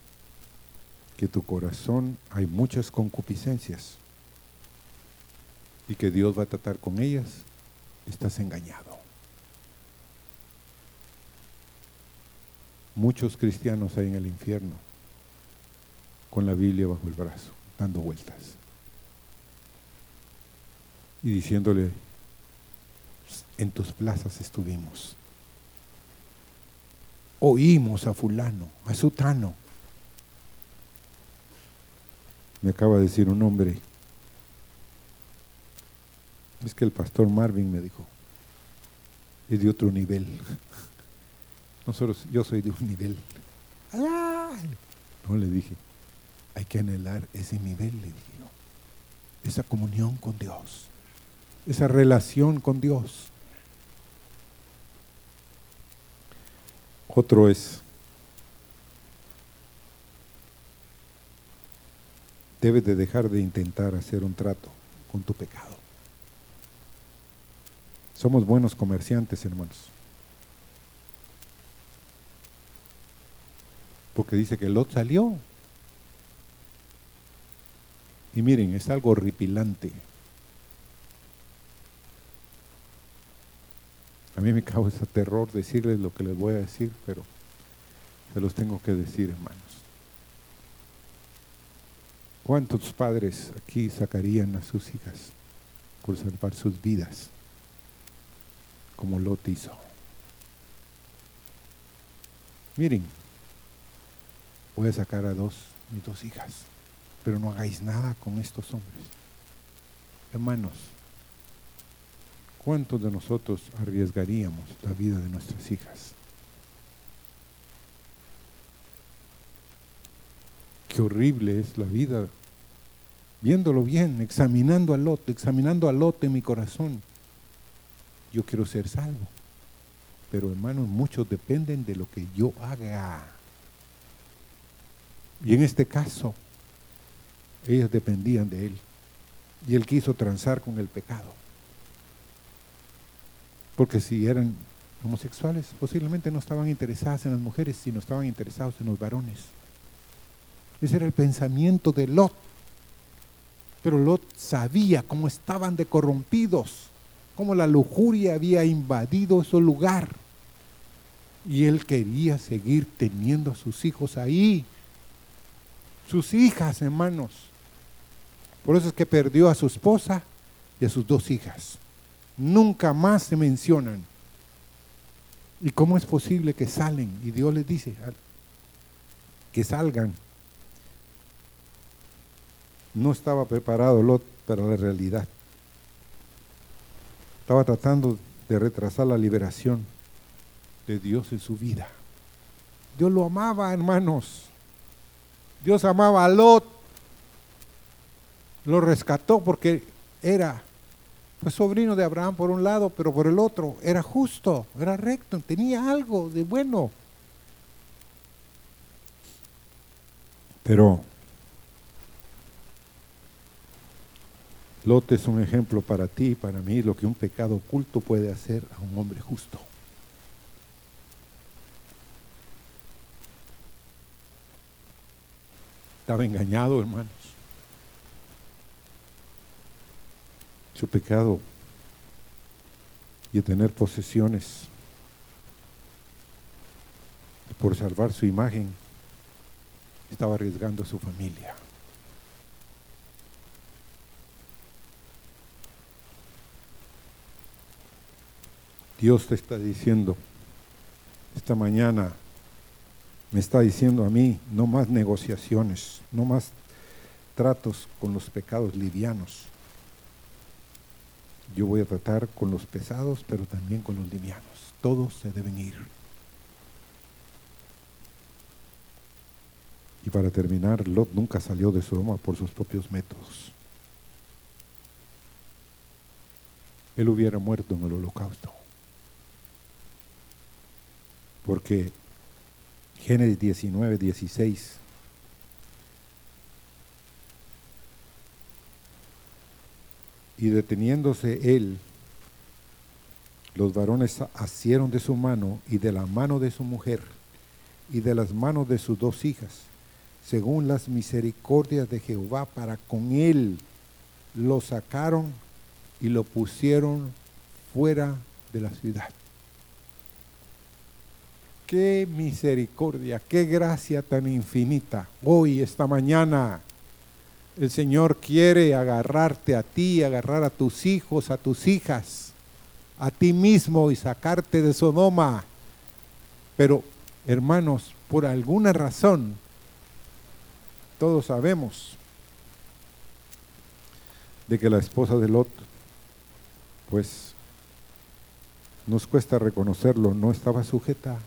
que tu corazón hay muchas concupiscencias, y que Dios va a tratar con ellas, estás engañado. Muchos cristianos hay en el infierno con la Biblia bajo el brazo, dando vueltas y diciéndole, en tus plazas estuvimos, oímos a fulano, a sutano. Me acaba de decir un hombre, es que el pastor Marvin me dijo, es de otro nivel. Nosotros, yo soy de un nivel. No le dije, hay que anhelar ese nivel, le dije Esa comunión con Dios, esa relación con Dios. Otro es, debes de dejar de intentar hacer un trato con tu pecado. Somos buenos comerciantes, hermanos. Porque dice que Lot salió. Y miren, es algo horripilante. A mí me causa terror decirles lo que les voy a decir, pero se los tengo que decir, hermanos. ¿Cuántos padres aquí sacarían a sus hijas por salvar sus vidas? Como Lot hizo. Miren, voy a sacar a dos, mis dos hijas, pero no hagáis nada con estos hombres. Hermanos, ¿cuántos de nosotros arriesgaríamos la vida de nuestras hijas? Qué horrible es la vida. Viéndolo bien, examinando a Lot, examinando a Lot en mi corazón yo quiero ser salvo. Pero hermanos, muchos dependen de lo que yo haga. Y en este caso, ellas dependían de él. Y él quiso transar con el pecado. Porque si eran homosexuales posiblemente no estaban interesadas en las mujeres, sino estaban interesados en los varones. Ese era el pensamiento de Lot. Pero Lot sabía cómo estaban de corrompidos, cómo la lujuria había invadido ese lugar. Y él quería seguir teniendo a sus hijos ahí. Sus hijas, hermanos. Por eso es que perdió a su esposa y a sus dos hijas. Nunca más se mencionan. ¿Y cómo es posible que salen? Y Dios les dice que salgan. No estaba preparado Lot para la realidad. Estaba tratando de retrasar la liberación de Dios en su vida. Dios lo amaba, hermanos. Dios amaba a Lot. Lo rescató porque era pues, sobrino de Abraham por un lado, pero por el otro era justo, era recto, tenía algo de bueno. Pero Lot es un ejemplo para ti y para mí lo que un pecado oculto puede hacer a un hombre justo. Estaba engañado, hermanos. Su pecado y tener posesiones por salvar su imagen, estaba arriesgando a su familia. Dios te está diciendo esta mañana, me está diciendo a mí, no más negociaciones, no más tratos con los pecados livianos. Yo voy a tratar con los pesados, pero también con los livianos. Todos se deben ir. Y para terminar, Lot nunca salió de Sodoma por sus propios métodos. Él hubiera muerto en el holocausto. Porque Génesis 19, 16. Y deteniéndose él, los varones asieron de su mano y de la mano de su mujer y de las manos de sus dos hijas, según las misericordias de Jehová para con él, lo sacaron y lo pusieron fuera de la ciudad. Qué misericordia, qué gracia tan infinita. Hoy, esta mañana, el Señor quiere agarrarte a ti, agarrar a tus hijos, a tus hijas, a ti mismo y sacarte de Sodoma. Pero, hermanos, por alguna razón, todos sabemos de que la esposa de Lot, pues nos cuesta reconocerlo, no estaba sujeta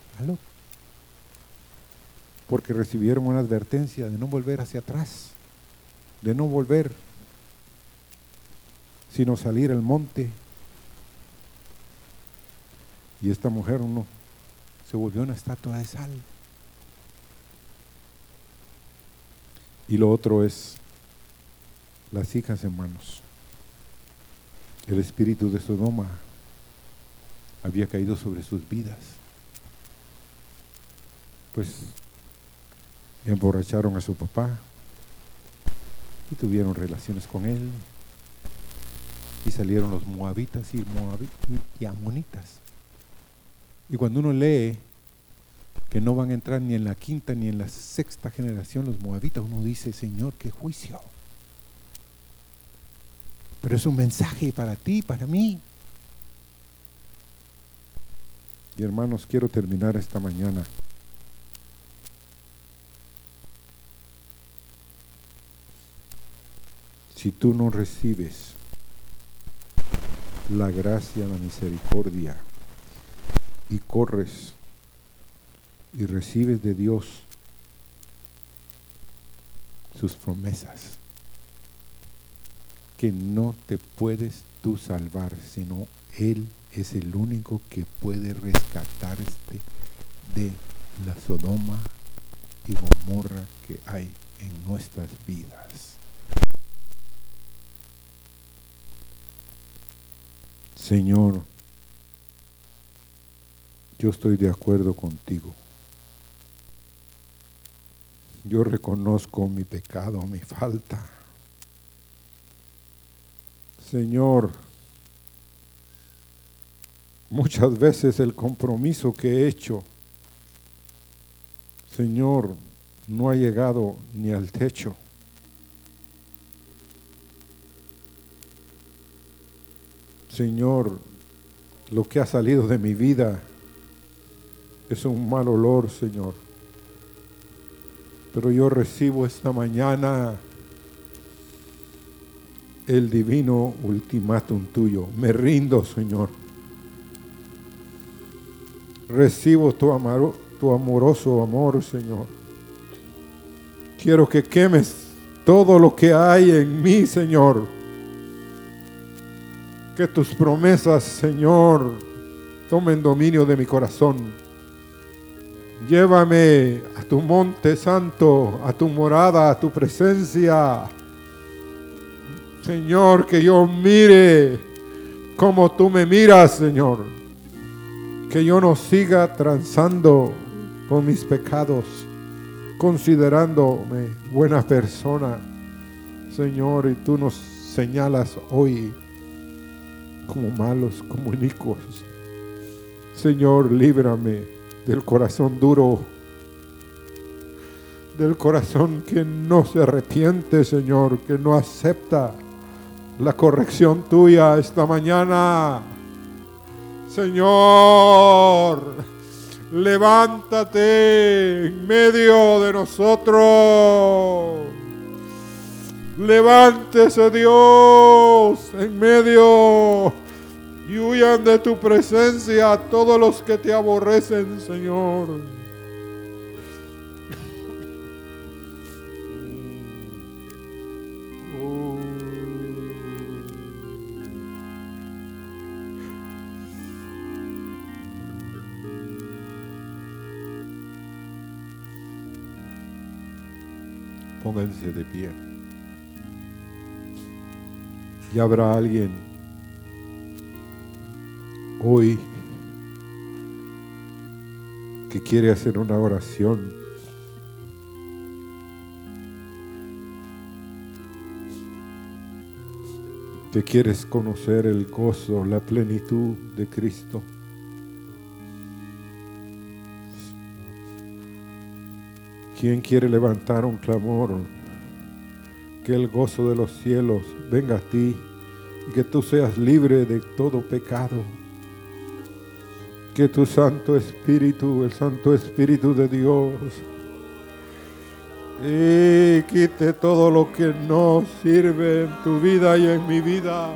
Porque recibieron una advertencia de no volver hacia atrás, de no volver, sino salir al monte. Y esta mujer uno se volvió una estatua de sal. Y lo otro es las hijas hermanos. El espíritu de Sodoma había caído sobre sus vidas. Pues emborracharon a su papá y tuvieron relaciones con él y salieron los moabitas y, y amonitas. Y cuando uno lee que no van a entrar ni en la quinta ni en la sexta generación los moabitas, uno dice, Señor, qué juicio. Pero es un mensaje para ti, para mí. Y hermanos, quiero terminar esta mañana. Si tú no recibes la gracia, la misericordia y corres y recibes de Dios sus promesas, que no te puedes tú salvar, sino Él es el único que puede rescatarte de la Sodoma y Gomorra que hay en nuestras vidas. Señor, yo estoy de acuerdo contigo. Yo reconozco mi pecado, mi falta. Señor, muchas veces el compromiso que he hecho, Señor, no ha llegado ni al techo. Señor, lo que ha salido de mi vida es un mal olor, Señor. Pero yo recibo esta mañana el divino ultimátum tuyo. Me rindo, Señor. Recibo tu, tu amoroso amor, Señor. Quiero que quemes todo lo que hay en mí, Señor. Que tus promesas, Señor, tomen dominio de mi corazón Llévame a tu monte santo, a tu morada, a tu presencia. Señor, que yo mire como tú me miras, Señor. Que yo no siga transando con mis pecados, considerándome buena persona. Señor, y tú nos señalas hoy como malos, como inicuos. Señor, líbrame del corazón duro, del corazón que no se arrepiente, Señor, que no acepta la corrección tuya esta mañana. Señor, levántate en medio de nosotros. Levántese Dios en medio y huyan de tu presencia a todos los que te aborrecen, Señor. Pónganse de pie. Y habrá alguien hoy que quiere hacer una oración. Que quieres conocer el gozo, la plenitud de Cristo. ¿Quién quiere levantar un clamor? Que el gozo de los cielos venga a ti y que tú seas libre de todo pecado que tu Santo Espíritu, el Santo Espíritu de Dios, y quite todo lo que no sirve en tu vida y en mi vida.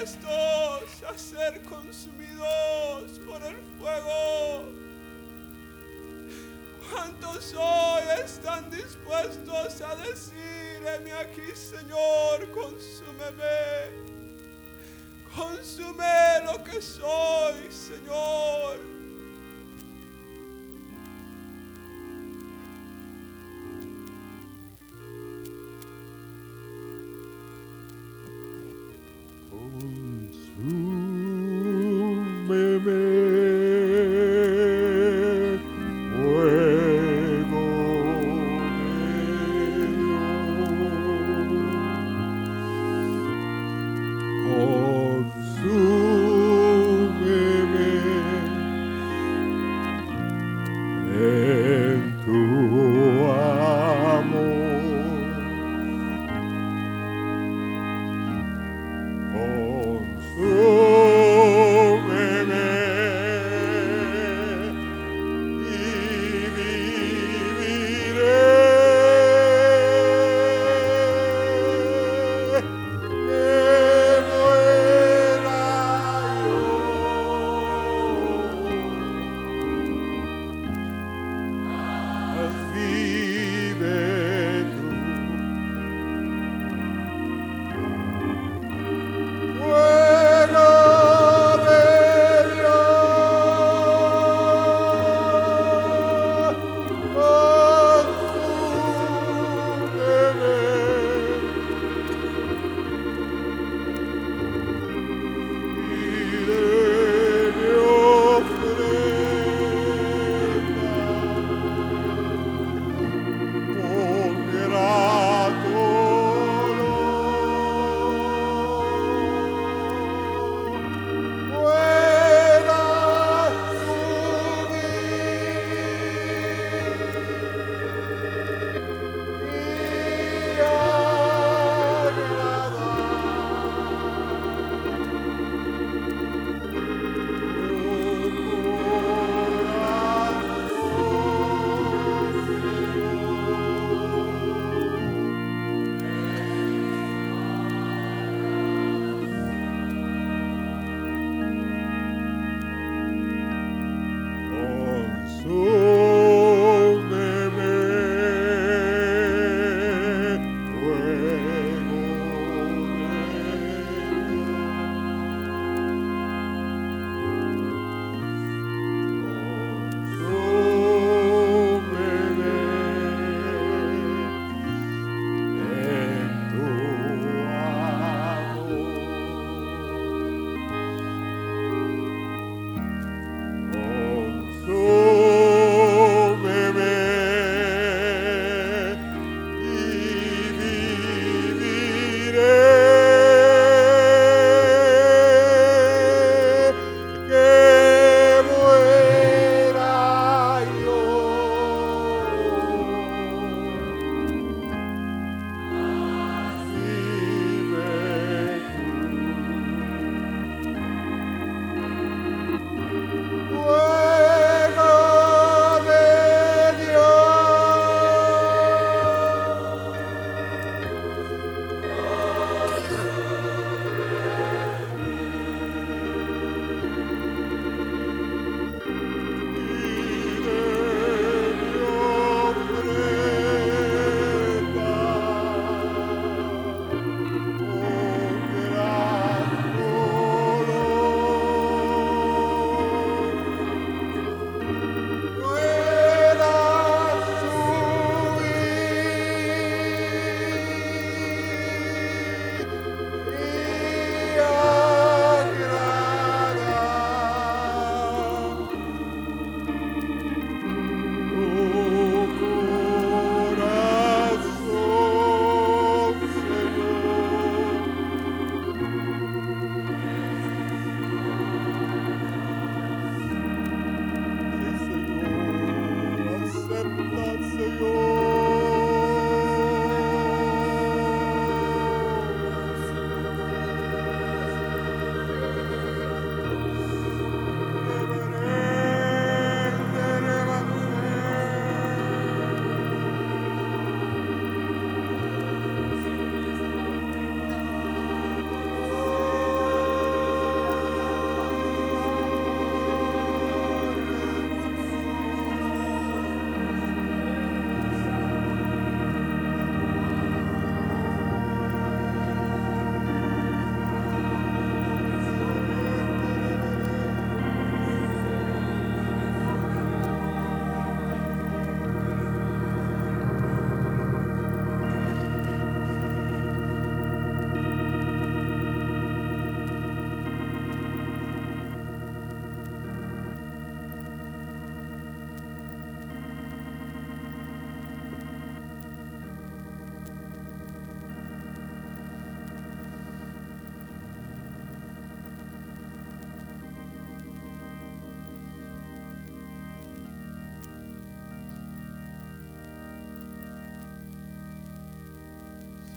Dispuestos a ser consumidos por el fuego? ¿Cuántos hoy están dispuestos a decir, aquí, Señor, consúmeme? Consume lo que soy, Señor.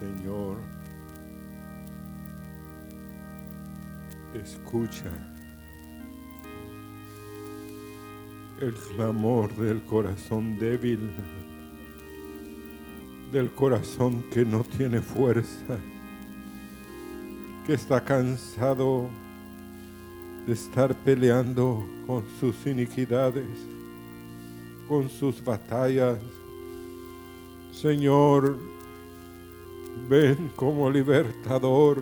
Señor, escucha el clamor del corazón débil, del corazón que no tiene fuerza, que está cansado de estar peleando con sus iniquidades, con sus batallas. Señor, ven como libertador,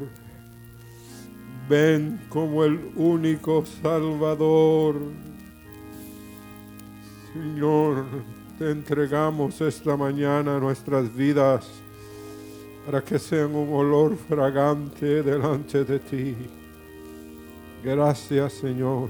ven como el único salvador. Señor, te entregamos esta mañana nuestras vidas para que sean un olor fragante delante de ti. Gracias, Señor.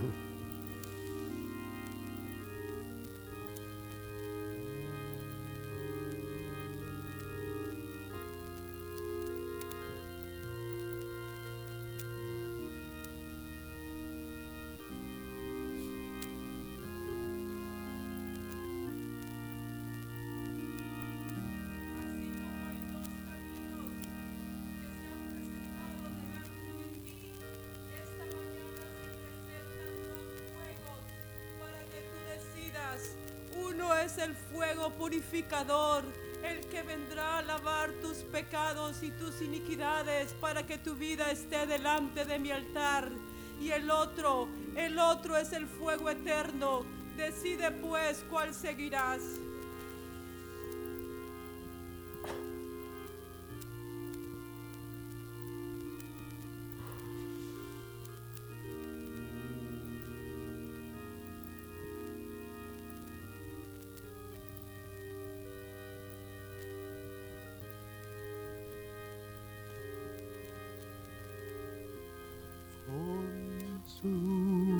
El que vendrá a lavar tus pecados y tus iniquidades para que tu vida esté delante de mi altar. Y el otro, el otro es el fuego eterno. Decide pues cuál seguirás. Fuego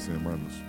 Hermanos.